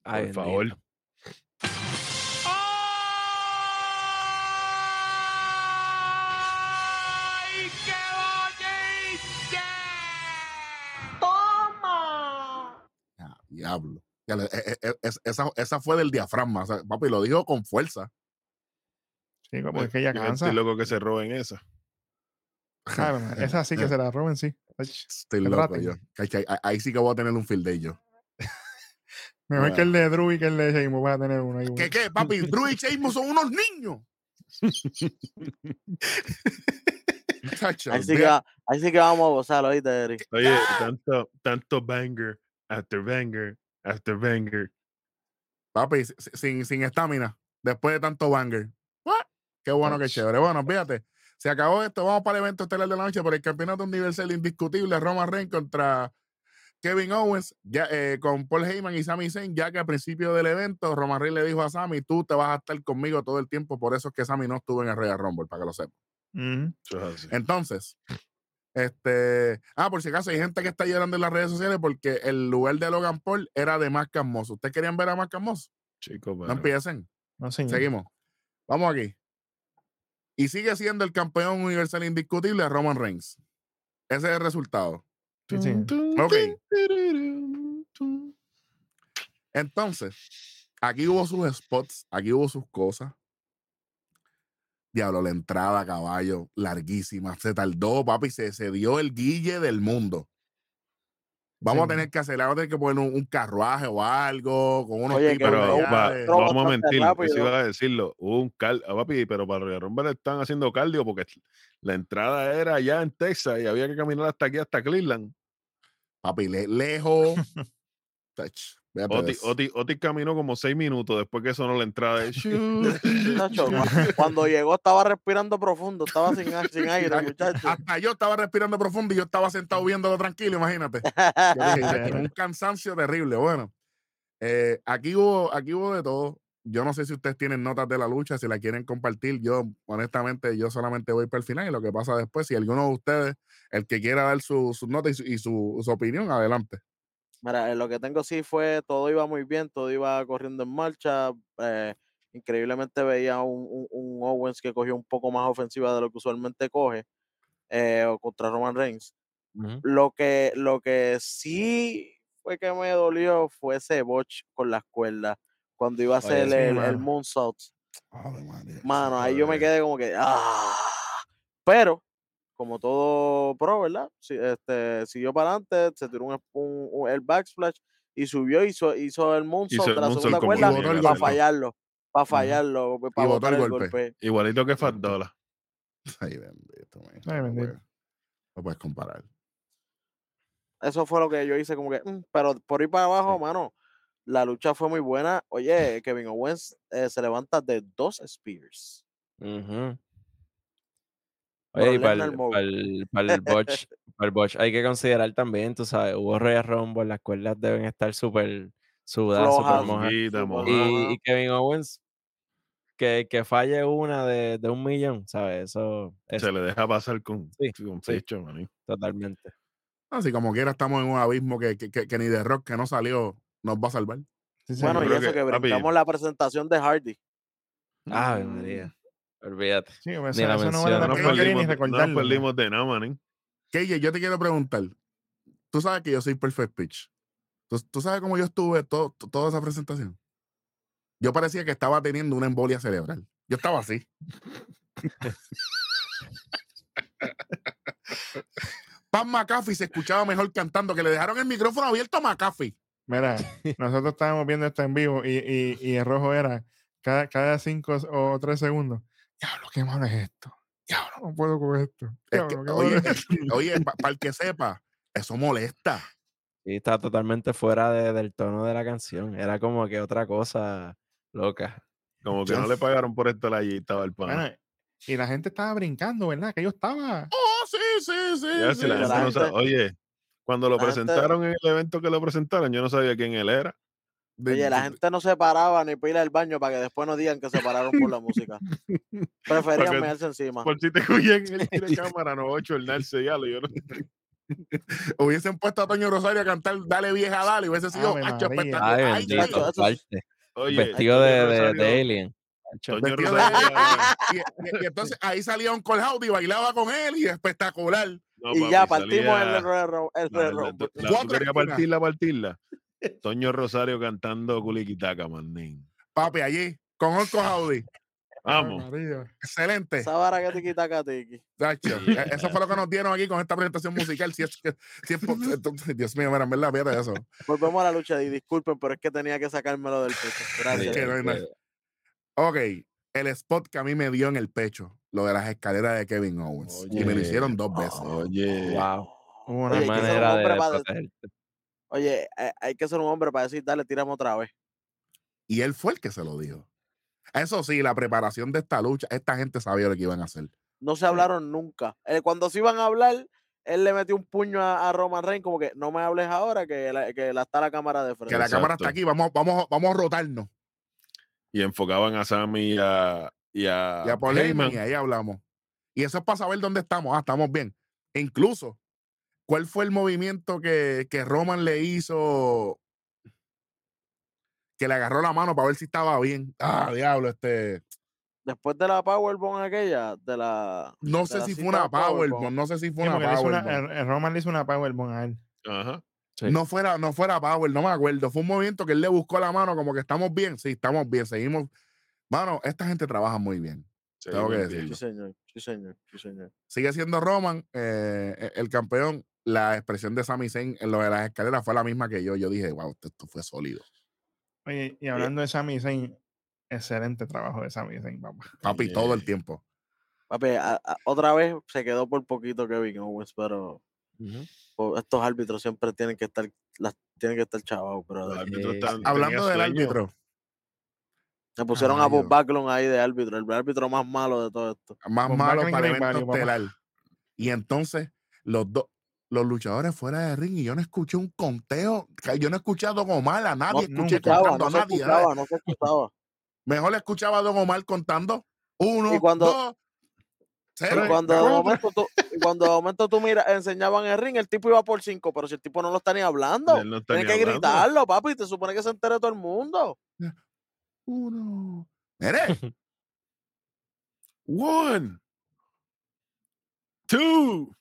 Ay, Por favor. bendito. Ah, diablo. E- e- e- esa, esa fue del diafragma. o sea, papi, lo dijo con fuerza. Chico, porque es que ella cansa. Estoy loco que se roben esa. Esa sí que se la roben, sí. Estoy Que loco yo. Ahí- Ahí sí que voy a tener un field day yo. (laughs) Mejor que el de Drew y que el de Sheamus va a tener uno ahí. ¿Qué, qué, papi? Drew y Sheamus son unos niños. (laughs) Chacho, Ahí sí, que, olvídate. va- ahí sí que vamos a gozar, oíste, Eric. Oye, tanto, tanto banger, after banger, after banger. Papi, si- si- sin sin estamina, después de tanto banger. What? Qué bueno, qué chévere. Bueno, fíjate, se acabó esto. Vamos para el evento estelar de la noche por el campeonato universal indiscutible. Roman Reigns contra Kevin Owens, ya, eh, con Paul Heyman y Sami Zayn, ya que al principio del evento Roman Reigns le dijo a Sami, tú te vas a estar conmigo todo el tiempo, por eso es que Sami no estuvo en el Royal Rumble, para que lo sepa. Ujú. Eso es así. Entonces, este, ah, por si acaso hay gente que está llorando en las redes sociales porque el lugar de Logan Paul era de Mark Moss. ¿Ustedes querían ver a Mark Moss? Chicos, No pero- empiecen. No, señor. Seguimos. Vamos aquí. Y sigue siendo el campeón universal indiscutible Roman Reigns. Ese es el resultado. Sí, sí. Ok. Entonces, aquí hubo sus spots, aquí hubo sus cosas. Diablo, la entrada a caballo, larguísima. Se tardó, papi, se, se dio el guille del mundo. Vamos a señor. tener que hacer, vamos a tener que poner un, un carruaje o algo con unos Oye, tipos que Pero, de- Pero vamos a mentir, rápido. eso iba a decirlo. Un cal, ah, papi, pero para Royal Rumble están haciendo cardio porque la entrada era allá en Texas y había que caminar hasta aquí, hasta Cleveland. papi, le- lejos. (laughs) Otis, Otis caminó como seis minutos después que sonó la entrada. de (laughs) cuando llegó estaba respirando profundo, estaba sin, sin aire, muchacho. Hasta yo estaba respirando profundo y yo estaba sentado viéndolo tranquilo, imagínate. (laughs) Yo dije, "Ya, Literal. un cansancio terrible. Bueno, eh, aquí, hubo, aquí hubo de todo. Yo no sé si ustedes tienen notas de la lucha, si la quieren compartir. Yo, honestamente, yo solamente voy para el final y lo que pasa después, si alguno de ustedes, el que quiera dar su, su nota y, su, y su- su opinión, adelante. Mira, eh, lo que tengo sí fue, todo iba muy bien, todo iba corriendo en marcha. eh, increíblemente veía un, un- un Owens que cogió un poco más ofensiva de lo que usualmente coge eh, contra Roman Reigns. Lo que, lo que sí fue que me dolió fue ese botch con las cuerdas cuando iba a Oye, hacer sí, el, el moonsault. Mano, ahí yo me quedé como que, ¡ah! Pero, como todo pro, ¿verdad? Si, este, siguió para adelante, se tiró un, un- un- el backsplash y subió, hizo, hizo el moonsault Hizo el de la segunda cuerda para fallarlo, para fallarlo, para botó botar el golpe. golpe. Igualito que Fat Dollar. (laughs) Ay, bendito. man, Ay, no bendito. puedes- No puedes comparar. Eso fue lo que yo hice, como que, mm, pero por ir para abajo, mano, la lucha fue muy buena. Oye, Kevin Owens eh, se levanta de dos Spears. Pero Oye, y para el, para el, para el botch, para el botch hay que considerar también, tú sabes, hubo Royal Rumble, las cuerdas deben estar súper sudadas, súper mojadas. Y, y Kevin Owens, que, que falle una de, de un millón, ¿sabes? Eso es Se le deja pasar con, Sí, con sí. pecho, maní. totalmente. Así como quiera, estamos en un abismo que, que, que- que ni de rock que no salió nos va a salvar. Sí, Bueno, y eso que, brincamos la presentación de Hardy. Mm. María, olvídate. Sí, Ni eso, la eso no vale la No pena, quería ni perdimos, no nos perdimos de nada, maní. KJ, yo te quiero preguntar. Tú sabes que yo soy Perfect Pitch. ¿Tú, tú sabes cómo yo estuve to- to- toda esa presentación? Yo parecía que estaba teniendo una embolia cerebral. Yo estaba así. Pan McAfee se escuchaba mejor cantando, que le dejaron el micrófono abierto a McAfee. Mira, nosotros estábamos viendo esto en vivo y, y, y el rojo era cada, cada cinco o tres segundos. Diablo, qué malo es esto. Diablo, no puedo con esto. Es que, Diablo, qué malo oye, es esto". (laughs) oye, para el que sepa, eso molesta. Y está totalmente fuera de- del tono de la canción. Era como que otra cosa loca. Como que no le pagaron por estar allí, estaba el. Bueno, y la gente estaba brincando, ¿verdad? Que yo estaba. Oh, sí, sí, sí. Ya, sí, si la sí. gente la no sabe- gente- oye, cuando lo la gente- presentaron en el evento que lo presentaron, yo no sabía quién él era. Oye, la gente no se paraba ni para ir al baño para que después no digan que se pararon por la música. (laughs) Preferían que- mearse encima. Por si te cogían el (laughs) tiro de cámara, no voy a chornarse ya. Yo no, (laughs) Hubiesen puesto a Toño Rosario a cantar Dale vieja, dale, y hubiese sido hacho, espectacular. Ay, Ay, bendito, sí. eso- parte. oye, Vestido de, de, de alien. Toño Rosario- y, y- y entonces ahí salía un Howdy y bailaba con él y espectacular. No, y papi, ya partimos salía- el Royal Rum- el la- la- partirla, partirla. Toño Rosario cantando Culiquitaca, manín. Papi, allí, con Orco Howdy. Vamos. Ave María. Excelente. Esa vara que tiki taca tiki. Eso fue lo que nos dieron aquí con esta presentación musical. Si es, que- si es po- entonces, (laughs) Dios mío, mira, en verdad, fíjate eso. Volvemos a la lucha y disculpen, pero es que tenía que sacármelo del pecho. Gracias. que no hay nada. Ok, el spot que a mí me dio en el pecho, lo de las escaleras de Kevin Owens. y me lo hicieron dos veces. Oye, Wow. Una Oye, manera de para de- protegerte. Oye, hay que ser un hombre para decir, dale, tiramos otra vez. Y él fue el que se lo dijo. Eso sí, la preparación de esta lucha, esta gente sabía lo que iban a hacer. No se hablaron nunca. Eh, cuando se iban a hablar, él le metió un puño a, a Roman Reigns, como que no me hables ahora, que la, que la está la cámara de frente. Que la cámara está aquí, vamos, vamos, vamos a rotarnos. y enfocaban a Sammy y a, y a, Y a Paul Heyman, Heyman. y ahí hablamos. Y eso es para saber dónde estamos. Ah, estamos bien. E incluso, ¿cuál fue el movimiento que, que Roman le hizo? Que le agarró la mano para ver si estaba bien. Ah, diablo, este. Después de la Powerbomb aquella, de la... No De sé la si fue una Powerbomb. Powerbomb, no sé si fue Sí, una Powerbomb. el- Roman le hizo una Powerbomb a él. Ajá. Sí. No fuera, no fuera Power, no me acuerdo. Fue un movimiento que él le buscó la mano, como que estamos bien. Sí, estamos bien, seguimos. Mano, esta gente trabaja muy bien. Sí, Tengo que decirlo. Sí, señor. Sí, señor. Sí, señor. Sigue siendo Roman, eh, e- el campeón. La expresión de Sami Zayn en lo de las escaleras fue la misma que yo. Yo dije, wow, esto, esto fue sólido. Oye, y hablando de Sami Zayn, excelente trabajo de Sami Zayn, papá. Papi, todo el tiempo. Papi, a- a- otra vez se quedó por poquito Kevin Owens, pero Ujú. po- estos árbitros siempre tienen que estar, las, tienen que estar chavados, pero Eh, estaban- Hablando del sueño. árbitro, se pusieron a Bob. Backlund ahí de árbitro, el árbitro más malo de todo esto. más malo Backlund para el Grey evento Value, papá. estelar. Y entonces, los dos. Los luchadores fuera de ring y yo no escuché un conteo. que Yo no escuché a Don Omar, a nadie No escuché contando no a nadie. escuchaba, no se escuchaba. Mejor escuchaba a Don Omar contando uno, Y cuando- dos, cero, Y cuando, de momento tú, y cuando de momento tú mira, enseñaban el ring, el tipo iba por cinco, pero si el tipo no lo está ni hablando, no está tiene ni que hablando. gritarlo, papi, te supone que se entere todo el mundo. Uno. Mire, (laughs) One. Two.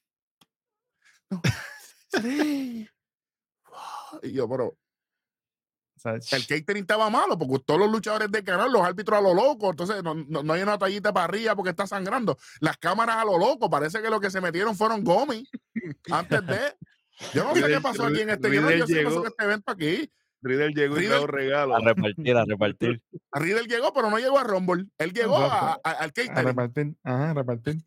(laughs) Y yo, pero O sea, el catering estaba malo porque todos los luchadores de canal, los árbitros a lo loco, entonces no, no- no hay una tallita para arriba porque está sangrando. Las cámaras a lo loco, parece que lo que se metieron fueron gomi antes de. Yo no sé qué pasó aquí en este. Yo no Riddle sé qué pasó en llegó. este evento aquí. Riddle llegó y Riddle- trajo regalo. A repartir, a repartir. Riddle llegó, pero no llegó a Rumble. Él llegó a- a- al a catering. repartir, ajá, a repartir.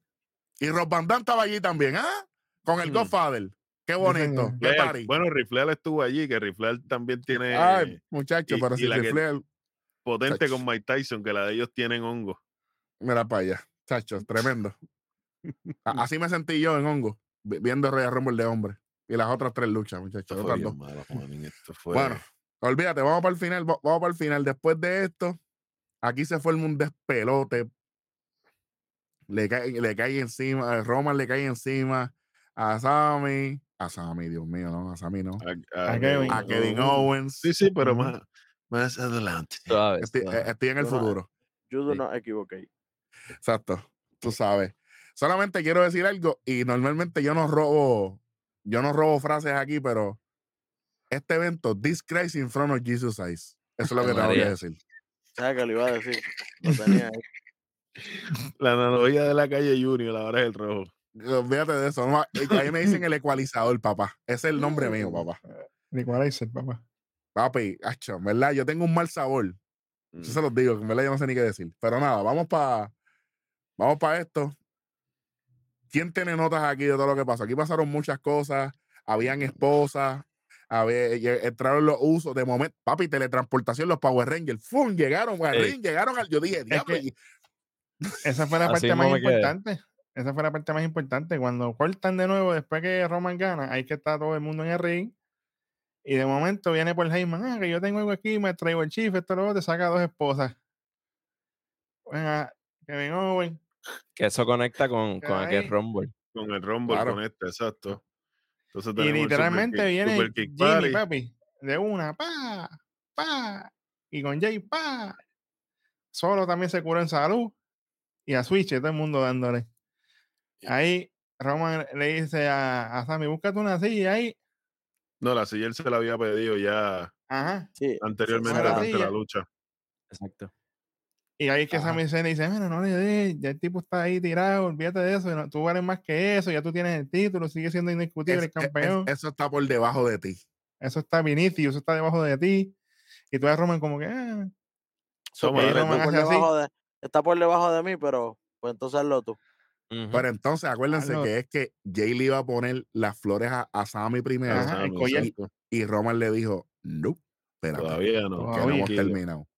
Y Rob Van estaba allí también, ¿ah? Con el Hmm. Godfather. Qué bonito. Qué. Bueno, Rifleal estuvo allí, que Rifleal también tiene Ay, muchacho, y- pero y si Flair, potente chacho. con Mike Tyson, que la de ellos tienen hongo. mira para allá. Chacho, tremendo. A- (laughs) Así me sentí yo en hongo, vi- viendo Royal Rumble de hombre. Y las otras tres luchas, muchachos. Fue dos. bien malo, (laughs) Juanín, esto fue- Bueno, olvídate, vamos para el final. va- Vamos para el final. Después de esto, aquí se forma un despelote. Le cae, le cae encima, Roman le cae encima a Sammy. A Sammy, Dios mío, no, a Sammy no. a, a Kevin. A Kevin Owens. Owens. Sí, sí, pero más, más adelante. Estoy, suave. eh, estoy en el Yo no- futuro. You do Sí. not equivocate. Exacto. Tú sabes. Solamente quiero decir algo y normalmente yo no robo, yo no robo frases aquí, pero este evento, this Christ in front of Jesus Eyes. Eso es lo que tengo que María. decir. ¿Sabes que lo iba a decir? Lo tenía ahí. La analogía de la calle Junior, la hora del rojo. Olvídate de eso. no, y ahí me dicen el ecualizador, papá. Ese es el nombre (laughs) mío, papá. El Equalizer, papá. Papi, acho, en verdad, yo tengo un mal sabor. Mm. Yo se los digo, en verdad yo no sé ni qué decir. Pero nada, vamos para vamos para esto. ¿Quién tiene notas aquí de todo lo que pasó? Aquí pasaron muchas cosas. Habían esposas, A ver, entraron los usos de momento. Papi, teletransportación, los Power Rangers. ¡Fum! Llegaron al ring, llegaron al. Yo dije, diablo. que- Esa fue la Así parte más importante. Esa fue la parte más importante. Cuando cortan de nuevo, después que Roman gana, ahí que está todo el mundo en el ring. Y de momento viene por Heyman, ah, que yo tengo algo aquí, me traigo el chief, esto luego te saca dos esposas. Venga, Kevin Owen. Que eso conecta con, con aquel. Rumble. Con el Rumble, Claro. con este, exacto. Entonces Y Super literalmente viene Super Jimmy, Party. papi, de una, pa, pa, y con Jay, pa. Solo también se curó en salud. Y a Switch, todo el mundo dándole. Ahí Roman le dice a, a Sammy, búscate una silla ahí. No, la silla él se la había pedido ya Ajá. Sí, anteriormente la durante la lucha. Exacto. Y ahí es que Ajá. Sammy Zayn le dice, bueno, no le des, ya el tipo está ahí tirado, olvídate de eso, no- tú vales más que eso, ya tú tienes el título, sigue siendo indiscutible es- el es- campeón. eso está por debajo de ti. eso está Vinicius, eso está debajo de ti. Y tú ves a Roman como que, ah, so Toma, que dale, está, Roman por debajo de, está por debajo de mí, pero pues entonces hazlo tú. Pero entonces, acuérdense que es que Jay le iba a poner las flores a, a Sammy primero. Ajá. Y Roman le dijo, no, espérate, Todavía no. que no Todavía. hemos terminado.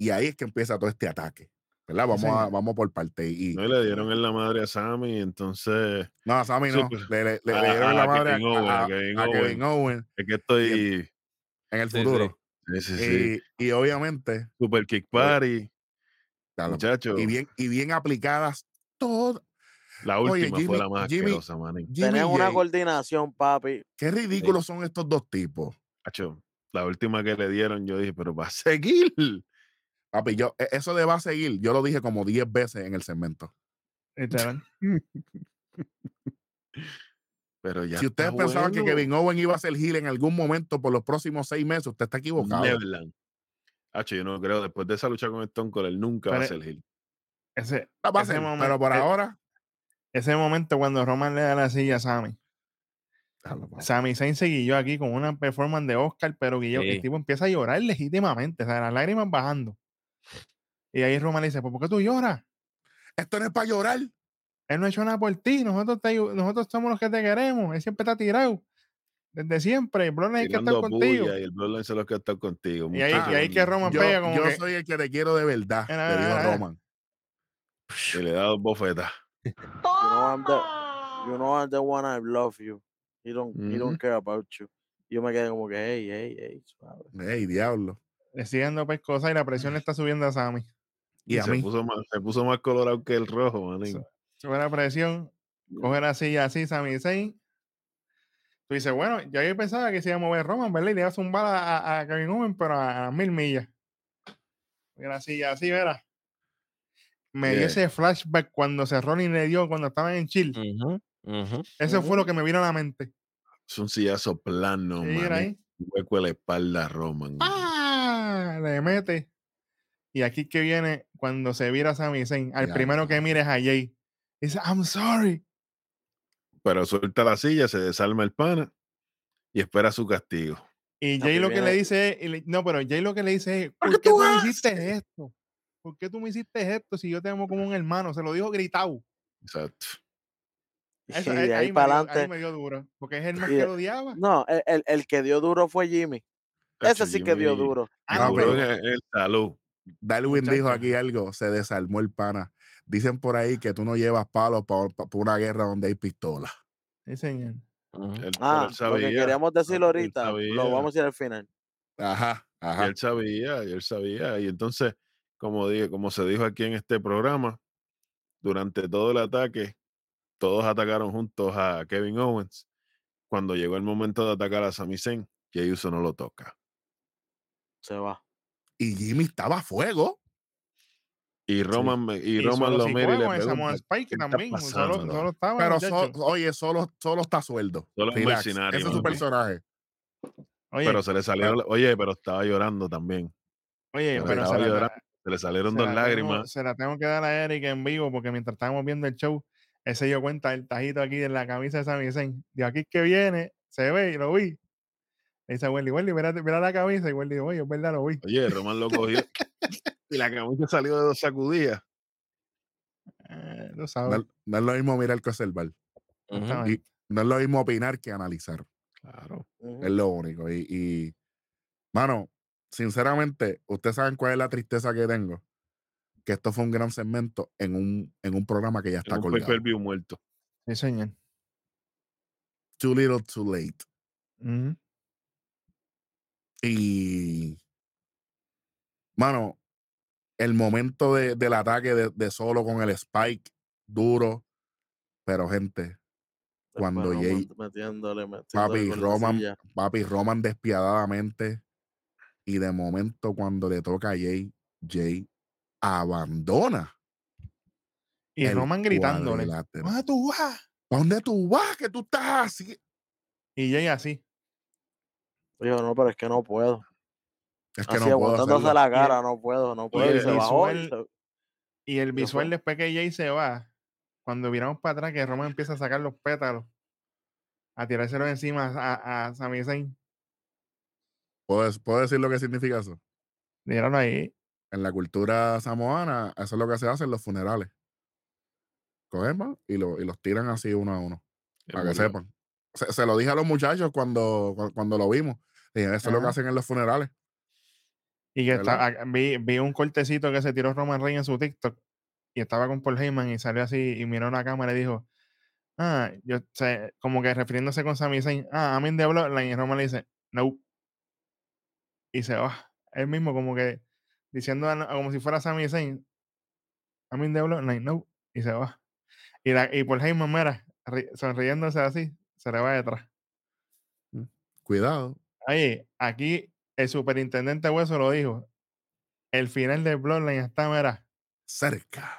Y ahí es que empieza todo este ataque. ¿Verdad? Vamos, a, vamos por parte. Y, No, y le dieron en la madre a Sammy, entonces no, a Sammy no. Súper. Le, le- le A- dieron a la madre a, Kevin Owen, a- Kevin a Owen. Kevin Owen es que estoy. en el futuro. Sí, sí, sí. Y, y obviamente, Super Kick Party, claro, muchachos. y bien, y bien aplicadas todas. La Oye, última fue la más Jimmy- asquerosa, manín. Jimmy Tenían una Jay, coordinación, papi. qué ridículos son estos dos tipos. Macho, La última que le dieron, yo dije, pero va a seguir. Papi, yo, e- eso de va a seguir, yo lo dije como 10 veces en el segmento. (laughs) Pero ya si ustedes pensaban que. Kevin Owen iba a ser heel en algún momento por los próximos seis meses, usted está equivocado. Neverland. Hacho, yo no creo, después de esa lucha con Stone Cold, él nunca va a ser heel. Ese, Ah, momento- pero por eh, ahora. ese momento cuando Roman le da la silla a Sammy. Papá. Sammy Zayn se guilló aquí con una performance de Oscar, pero guilló, el tipo empieza a llorar legítimamente, o sea, las lágrimas bajando. Y ahí Roman le dice, "¿Pues ¿por qué tú lloras? Esto no es para llorar. Él no ha hecho nada por ti, nosotros, te nosotros somos los que te queremos, él siempre está tirado. Desde siempre, el Bloodline hay que estar Tirando contigo. y el Bloodline se lo que está contigo. Y ahí, muchacho. y ahí que Roman Yo, pega como yo que, soy el que te quiero de verdad, mira, dijo mira. Roman. Y le da dos bofetas. (laughs) You know I'm the, you know I'm the one I love you. He don't, he don't care about you. Y Yo me quedé como que, hey, hey, hey, suave. Ey, diablo. le sigue dando pescosa y la presión le está subiendo a Sammy. Y a se, mí. Puso más, se puso más colorado que el rojo, manín. Sube la presión, coge la silla así, Sami Zayn. Tú dices, bueno, ya yo pensaba que se iba a mover Roman, ¿verdad? Y le iba a zumbar a, a- a Kevin Owens, pero a, a mil millas. Coge la silla así, ¿verdad? Me dio ese flashback cuando se Rollins le dio cuando estaban en. Ujú, ujú. Eso fue lo que me vino a la mente. Es un sillazo plano, Sí. Un hueco en la espalda Roman. ¡Ah! Le mete. Y aquí que viene cuando se vira Sami Zayn. Al Ya, primero ya. que mires a Jay. Dice, I'm sorry. Pero suelta la silla, se desarma el pana y espera su castigo. Y Jay lo que le dice es, y le- no, pero Jay lo que le dice es, ¿por, qué tú tú hiciste esto? ¿Por qué tú me hiciste esto si yo te amo como un hermano? Se lo dijo gritado. Exacto. Eso, y ahí, de ahí ahí para me dio, ahí adelante. me dio duro. Porque es el más y que lo odiaba. No, el, el, el que dio duro fue Jimmy. Ese sí que dio Jimmy duro. Ah, No, pero- el salud. Darwin dijo aquí algo, se desarmó el pana. Dicen por ahí que tú no llevas palos para una guerra donde hay pistolas. Sí, señor. Ujú. Él, pero Ah, él lo sabía, que queríamos decirlo él ahorita, sabía. lo vamos a ir al final. Ajá, y ajá. él sabía, y él sabía. Y entonces, como, dije, como se dijo aquí en este programa, durante todo el ataque, todos atacaron juntos a Kevin Owens. Cuando llegó el momento de atacar a Sami Zayn, Jey Uso no lo toca. Se va. Y Jimmy estaba a fuego. Y Roman, y Y Roman solo lo mira y le pregunta, Spike "¿Qué está también. Solo, pasando?" solo estaba. Pero so- oye, solo, solo está sueldo. Solo es Relax, Ese es su personaje. Oye, pero se le salieron, oye, pero estaba llorando también. oye, pero pero estaba se llorando, Se le salieron se dos tengo- lágrimas. se la tengo que dar a Eric en vivo porque mientras estábamos viendo el show, él se dio cuenta del tajito aquí en la camisa de Sami Zayn. De aquí que viene, se ve y lo vi. Le dice a Wendy, Wendy, mira, mira la camisa. Y Wendy dice, oye, es verdad, lo vi. Oye, Roman lo cogió. y la camisa salió de dos sacudidas. Eh, sabes. es- no es lo mismo mirar que observar. Exactamente. Y no es lo mismo opinar que analizar. Claro. Es lo único. Y, y, mano, sinceramente, ustedes saben cuál es la tristeza que tengo. Que esto fue un gran segmento en un, en un programa que ya En está un colgado. muerto. Sí, señor. Too little, too late. Ujú. Y, mano, el momento de- del ataque de, de solo con el spike duro, pero gente, cuando Jay- metiéndole, metiéndole papi Roman, papi Roman despiadadamente, y de momento cuando le toca a Jay, Jay abandona. Y el Roman gritándole. ¿Dónde tú vas? ¿Pa' dónde tú vas? Que tú estás así. Y Jay así. Dijo, no, pero es que no puedo. Es que Así no puedo la cara, no puedo, no puedo. el Y se bajó. y visual- se- Y el ¿Qué visual fue? después que Jay se va, cuando viramos para atrás, que Roman empieza a sacar los pétalos, a tirárselos encima a, a Sami Zayn. ¿Puedo, puedo decir lo que significa eso? Míralo ahí. En la cultura samoana, eso es lo que se hace en los funerales. Cogen y, lo- y los tiran así uno a uno. Para que sepan. Se, se lo dije a los muchachos cuando, cu- cuando lo vimos. Dije, eso es lo que hacen en los funerales. Y que vi, vi un cortecito que se tiró Roman Reigns en su TikTok y estaba con Paul Heyman y salió así y miró a la cámara y dijo, ah, yo sé, como que refiriéndose con Sami Zayn, ah, I'm in the bloodline y Roman le dice, no. Y se va. Él mismo como que diciendo a- como si fuera Sami Zayn, I'm in the bloodline, no. Y se va. Y, la, y Paul Heyman, mira, ri- sonriéndose así, se le va detrás. Cuidado. Oye, aquí el superintendente Hueso lo dijo. El final del Bloodline está, mira, Cerca.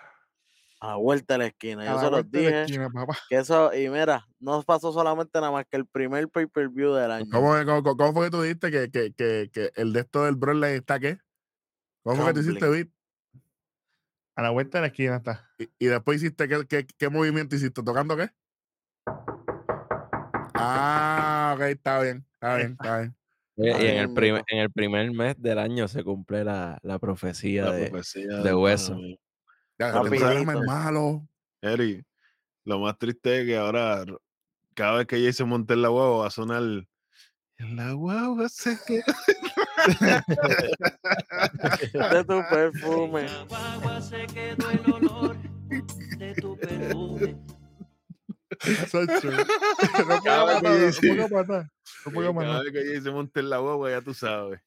A la vuelta de la esquina. a Yo la se los vuelta de la dije. esquina, papá. Que eso, y mira, no pasó solamente nada más que el primer pay-per-view del año. ¿Cómo, cómo, cómo fue que tú dijiste que, que, que, que el de esto del Broadline está qué? ¿Cómo fue que tú hiciste. Beat? A la vuelta de la esquina está. Y, y después hiciste, ¿qué, qué, qué movimiento hiciste? ¿Tocando qué? Ah, ok, está bien, está bien, está bien. Ahí y en el, prim- mismito. en el primer mes del año se cumple la, la profecía La de, profecía de hueso. Ya, este programa es malo. Eri, lo más triste es que ahora, cada vez que se monte en la guagua, va a sonar. En la guagua se queda. De tu perfume. En la guagua se quedó el olor de tu perfume. Sacho. (laughs) No Cada puedo vez que matar, no puedo matar. No puedo Cada vez que se monte en la guagua, ya tú sabes.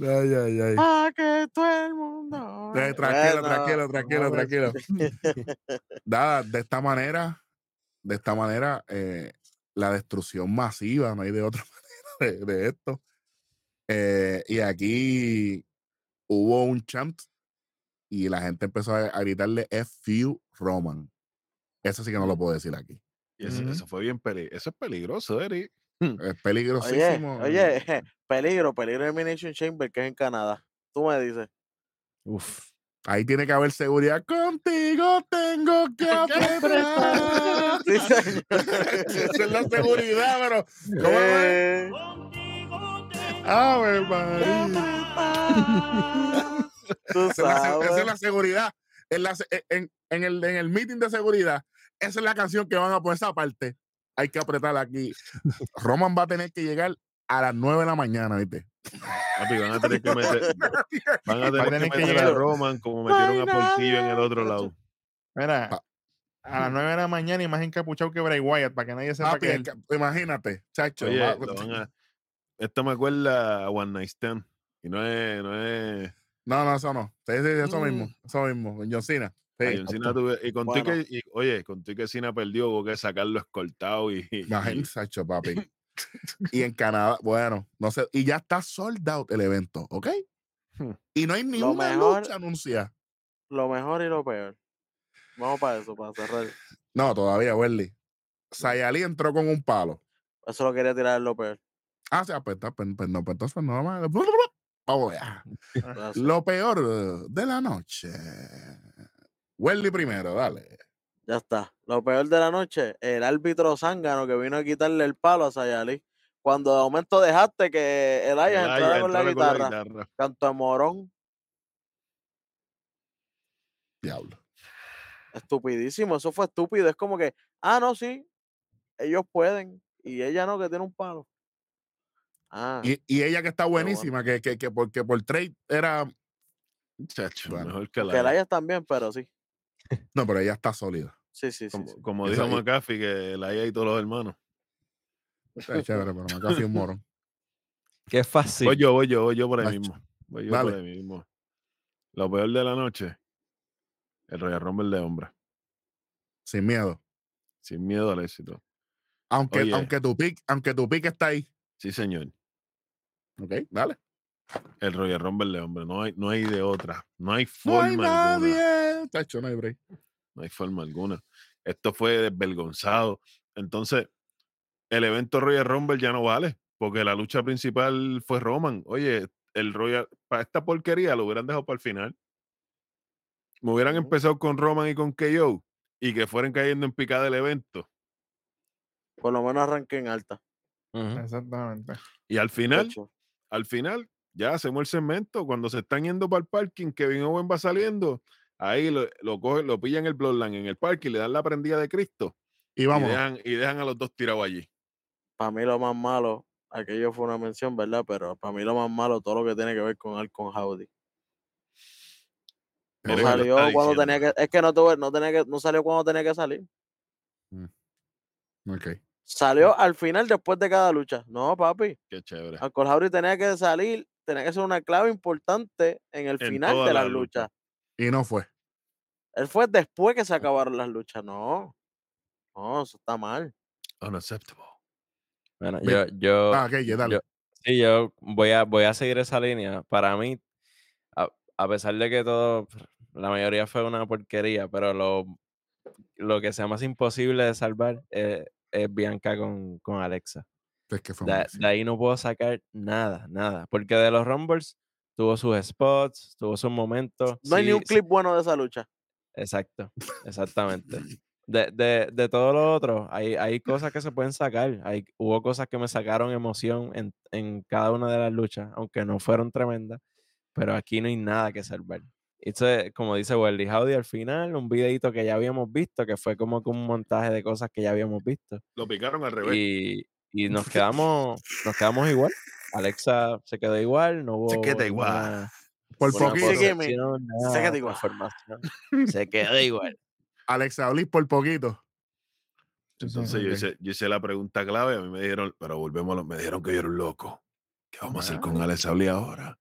Ay, ay, ay. Pa' que todo el mundo. Eh, tranquilo, Bueno, tranquilo, tranquilo, ahora tranquilo. (laughs) (laughs) Nada, de esta manera, de esta manera, eh, la destrucción masiva, no hay de otra (laughs) manera de, de esto. Eh, y aquí hubo un chant y la gente empezó a, a gritarle F Roman. Eso sí que no lo puedo decir aquí. Y eso, Ujú. eso fue bien peligroso. Eso es peligroso, Eri. Es Oye, peligrosísimo. oye, (laughs) peligro, peligro de Elimination Chamber, que es en Canadá. Tú me dices. Uf. Ahí tiene que haber seguridad. Contigo tengo que (laughs) apretar. (laughs) Sí, señor. Esa es la seguridad, pero. ¿cómo es? Eh, Ave María. Tú Esa es la, esa es seguridad. En, la en el, en el meeting de seguridad, esa es la canción que van a poner esa parte. Hay que apretar aquí. Roman va a tener que llegar a las 9 de la mañana, ¿viste? Papi, van a tener que meter, (laughs) van a tener, tener que que meter a llegar- Roman como metieron a Portillo en el otro lado. Mira, Pa- a las 9 de la mañana y más encapuchado que Bray Wyatt para que nadie sepa Papi, que es él. que- imagínate, chacho. Oye, va- lo van a- esto me acuerda a One Night Stand. Y no es, no es. No, no, eso no. Sí, eso Mm. mismo. Eso mismo. Con John Cena. Sí, tuve- y con Bueno. que, y, oye, con que Cena perdió, hubo que sacarlo escoltado y, y- Imagínate, chacho, papi. (laughs) y en Canadá, bueno, no sé. Y ya está sold out el evento, ¿ok? Hmm. Y no hay ni Lo una mejor- lucha anunciada. Lo mejor y lo peor. Vamos para eso, para cerrar. No, todavía, Welly. Sayali entró con un palo. Eso lo quería tirar en lo peor. Ah, sí, pues, pues, pues no, pues entonces no más. Vamos allá. Lo peor de la noche. Welly primero, dale. Ya está. Lo peor de la noche, el árbitro zángano que vino a quitarle el palo a Sayali. Cuando de momento dejaste que el Aya Elaya entrara con la guitarra, guitarra. canto de morón, Diablo. estupidísimo. Eso fue estúpido. Es como que, ah, no, sí, ellos pueden. Y ella no, que tiene un palo. Ah, Y, y ella que está buenísima, que, que, que porque por trade era. Chacho, Bueno, mejor que la. la ellas también, pero sí. No, pero ella está sólida. Sí, sí, sí. Como, sí. como dijo McAfee, que la IA y todos los hermanos. Está chévere, pero me casi un morón. (laughs) Qué fácil. Voy yo, voy yo, voy yo por ahí Macho. mismo. Voy yo Dale. por ahí mismo. Lo peor de la noche, el Royal Rumble de hombre. Sin miedo. Sin miedo al éxito. Aunque, Oye. aunque tu pick, aunque tu pick está ahí. Sí, señor. Ok, dale. El Royal Rumble de hombre. No hay, no hay de otra. No hay No forma hay alguna. nadie. Tacho, no hay break. No hay forma alguna. Esto fue desvergonzado. Entonces, el evento Royal Rumble ya no vale, porque la lucha principal fue Roman. Oye, el Royal, para esta porquería lo hubieran dejado para el final. Me hubieran empezado con Roman y con KO y que fueran cayendo en picada el evento. Por lo menos arranque en alta. Exactamente. Y al final, al final, ya hacemos el segmento. Cuando se están yendo para el parking, Kevin Owen va saliendo. Ahí lo, lo cogen, lo pillan el Bloodline en el parking, le dan la prendida de Cristo Y y vamos. dejan, y dejan a los dos tirados allí. Para mí lo más malo, aquello fue una mención, ¿verdad? Pero para mí lo más malo, todo lo que tiene que ver con Alcon Howdy. No salió cuando diciendo. tenía que, es que no tuve, no tenía que, no salió cuando tenía que salir. Ok. Salió al final después de cada lucha. No, papi. Qué chévere. Alcon Howdy tenía que salir, tenía que ser una clave importante en el En final de las las luchas. luchas. Y no fue. Él fue después que se acabaron las luchas. No. No, eso está mal. Unacceptable. Bueno, yo, yo, Ah, ok, ya dale. yo- sí, yo voy a, voy a seguir esa línea. Para mí, a, a pesar de que todo, la mayoría fue una porquería, pero lo, lo que sea más imposible de salvar es, es Bianca con, con Alexa. Es que fue De, de ahí no puedo sacar nada, nada. Porque de los Rumbles tuvo sus spots, tuvo sus momentos. No hay ni sí, un sí, clip bueno de esa lucha. Exacto, exactamente. (laughs) De, de, de todo lo otro, hay, hay cosas que se pueden sacar. Hay, hubo cosas que me sacaron emoción en, en cada una de las luchas, aunque no fueron tremendas, pero aquí no hay nada que salvar. Esto es, como dice Welly Howdy al final, un videito que ya habíamos visto, que fue como que un montaje de cosas que ya habíamos visto. Lo picaron al revés. Y, y nos (laughs) quedamos, nos quedamos igual. Alexa se quedó igual, no hubo Se queda igual. Por poquito. Se queda igual. Se quedó igual. Alexa Bliss por poquito. Entonces yo, hice, yo hice la pregunta clave, a mí me dijeron, pero volvemos, a lo- me dijeron que yo era un loco. ¿Qué vamos a hacer con Alex Abli ahora?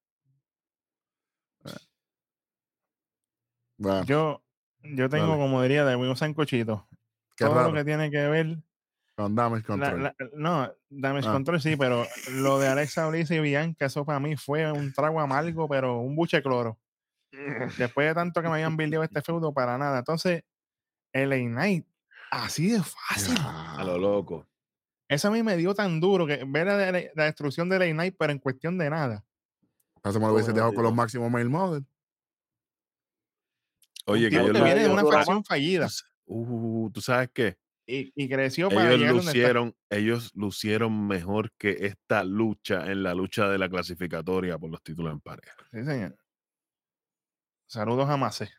Bueno, Yo, yo tengo, como diría, de un sancochito. qué Todo raro. lo que tiene que ver. Con Damage Control. la- no, Damage Ah. Control sí, pero lo de Alexa Bliss y Bianca, eso para mí fue un trago amargo, pero un buche de cloro. (laughs) Después de tanto que me habían bildeado este feudo, para nada. Entonces, LA Knight, así de fácil. A lo loco. Eso a mí me dio tan duro que ver la, destrucción de LA Knight, pero en cuestión de nada. Eso me lo hubiese dejado con los máximos male model. Oye, que lu- viene de una facción fallida Uh, ¿tú sabes qué? Y, y creció para Ellos lucieron, ellos lucieron mejor que esta lucha en la lucha de la clasificatoria por los títulos en pareja. Sí, señor. Saludos a Macé.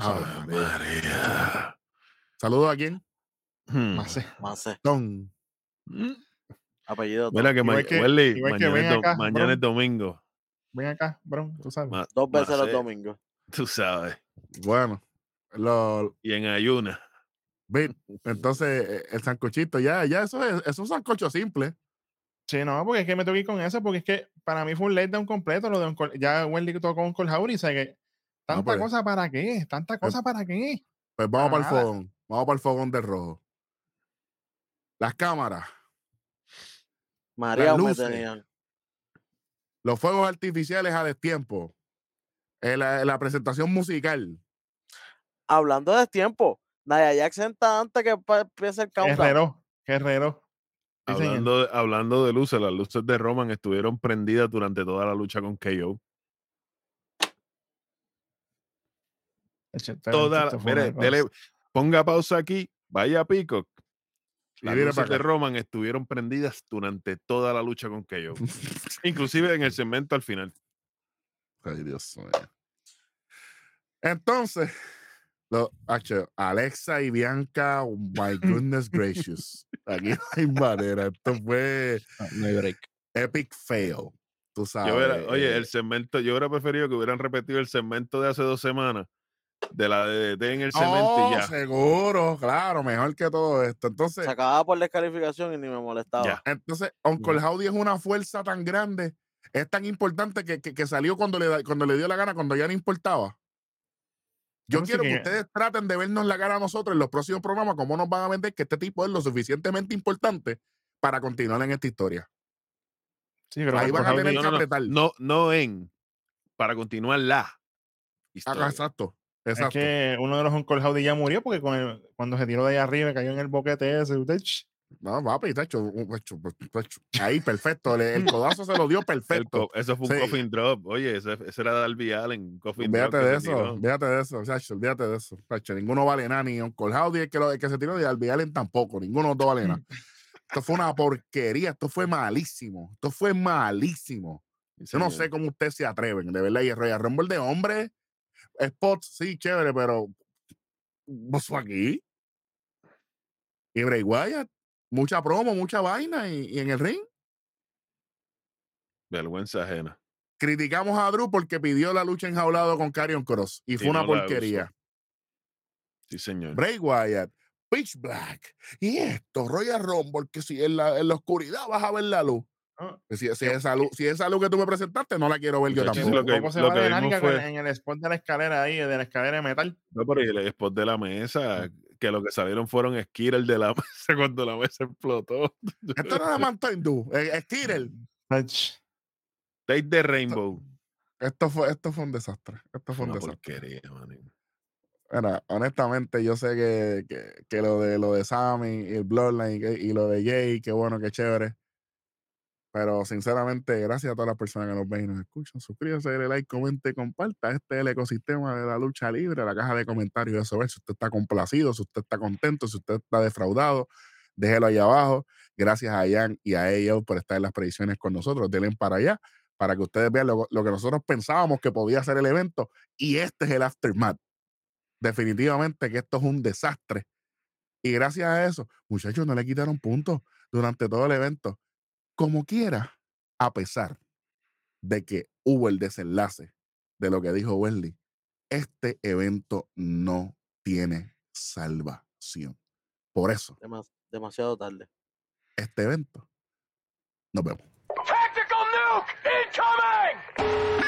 Ah, María. Saludos a quién? Hmm. Macé. Sé, Don. Mm. apellido. Mira todo. que, ma- que- Welly, mañana, ven es, do- acá, mañana bro. es domingo. Ven acá, bro. Tú sabes. Ma- Dos veces los Macé, domingos. Tú sabes. Bueno, lo, Y en ayuna. Entonces eh, el sancochito, ya, ya, eso es, es un sancocho simple. Sí, no, porque es que me ir con eso, porque es que para mí fue un letdown completo lo de Uncle- ya Wendy tocó con Colhauri, o sea que tanta pues. cosa para qué, tanta cosa para qué. Pues vamos para Para el fogón. Vamos para el fogón del rojo. Las cámaras, María me luces. tenían. los fuegos artificiales a destiempo, eh, la, la presentación musical. Hablando de tiempo, Naya Jackson está antes que empiece el countdown. Guerrero, guerrero. Sí. Hablando de, hablando de luces, las luces de Roman estuvieron prendidas durante toda la lucha con KO. Toda, mire, dele- ponga pausa aquí, vaya a Peacock. Las luces para de. Roman estuvieron prendidas durante toda la lucha con KO. Inclusive en el (laughs) segmento al final. Ay, Dios mío. Entonces, Lo- hacho, Alexa y Bianca, oh my (laughs) goodness gracious. Aquí no hay manera. Esto fue No hay break. epic fail. Tú sabes. Hubiera- oye, eh, el segmento, yo hubiera preferido que hubieran repetido el segmento de hace dos semanas de la DDT en el cemento oh, y ya. seguro, claro, mejor que todo esto. Entonces, Se acababa por descalificación y ni me molestaba. Ya. entonces Uncle Howdy es una fuerza tan grande, es tan importante que, que- que salió cuando le, cuando le dio la gana, cuando ya no importaba. Yo quiero que que- ustedes traten de vernos la cara a nosotros en los próximos programas, cómo nos van a vender que este tipo es lo suficientemente importante para continuar en esta historia. Sí, pero Ahí van a tener No, que apretar. no, no en, para continuar la Ah, historia. exacto. Es Exacto. que uno de los Uncle Howdy ya murió porque con el- cuando se tiró de ahí arriba y cayó en el boquete ese. usted, ch, No, papi, tacho, tacho, tacho. Ahí, perfecto. El codazo se lo dio perfecto. eso fue un Sí. coffin drop. Oye, ese, ese era Darby Allen. un Coffin drop Olvídate que de eso, olvídate de eso, chacho, olvídate de eso. Ninguno vale nada, ni Uncle Howdy el que, lo- el que se tiró, ni Albi Allen tampoco, ninguno de los dos vale nada. (laughs) Esto fue una porquería, esto fue malísimo, esto fue malísimo. Sí, Yo no sé cómo ustedes se atreven, de verdad. Y el Royal Rumble de hombre, spots, sí, chévere, pero ¿vos aquí? Y Bray Wyatt, mucha promo, mucha vaina, y, y en el ring Vergüenza ajena. criticamos a Drew porque pidió la lucha enjaulado con Karrion Cross y fue Y una no porquería. Sí, señor. Bray Wyatt, Pitch Black, y esto, Royal Rumble, que si en la, en la oscuridad vas a ver la luz. Ah. Si, si esa luz. si esa luz que tú me presentaste, no la quiero ver yo tampoco. lo que- Poco se lo va que de vimos fue- en el spot de la escalera ahí, de la escalera de metal. No, pero y el spot de la mesa, que lo que salieron fueron Skittles de la (laughs) mesa cuando la mesa explotó. (laughs) Esto no es Mountain Dew. Ach, Take the Rainbow. Esto fue, esto fue un desastre. Esto fue un Una desastre. honestamente, yo sé que, que, que lo de lo de Sammy y el Bloodline y, que- y lo de Jay, qué bueno, qué chévere. Pero sinceramente, gracias a todas las personas que nos ven y nos escuchan. Suscríbase, dale like, comente, comparta. Este es el ecosistema de la lucha libre, la caja de comentarios, eso ver si usted está complacido, si usted está contento, si usted está defraudado, déjelo ahí abajo. Gracias a Ian y a ellos por estar en las predicciones con nosotros. Denle para allá para que ustedes vean lo, lo que nosotros pensábamos que podía ser el evento. Y este es el aftermath definitivamente que esto es un desastre. Y gracias a eso, muchachos, no le quitaron puntos durante todo el evento. Como quiera, a pesar de que hubo el desenlace de lo que dijo Wesley, este evento no tiene salvación. Por eso, Demas- demasiado tarde. este evento, nos vemos. Tactical nuke incoming!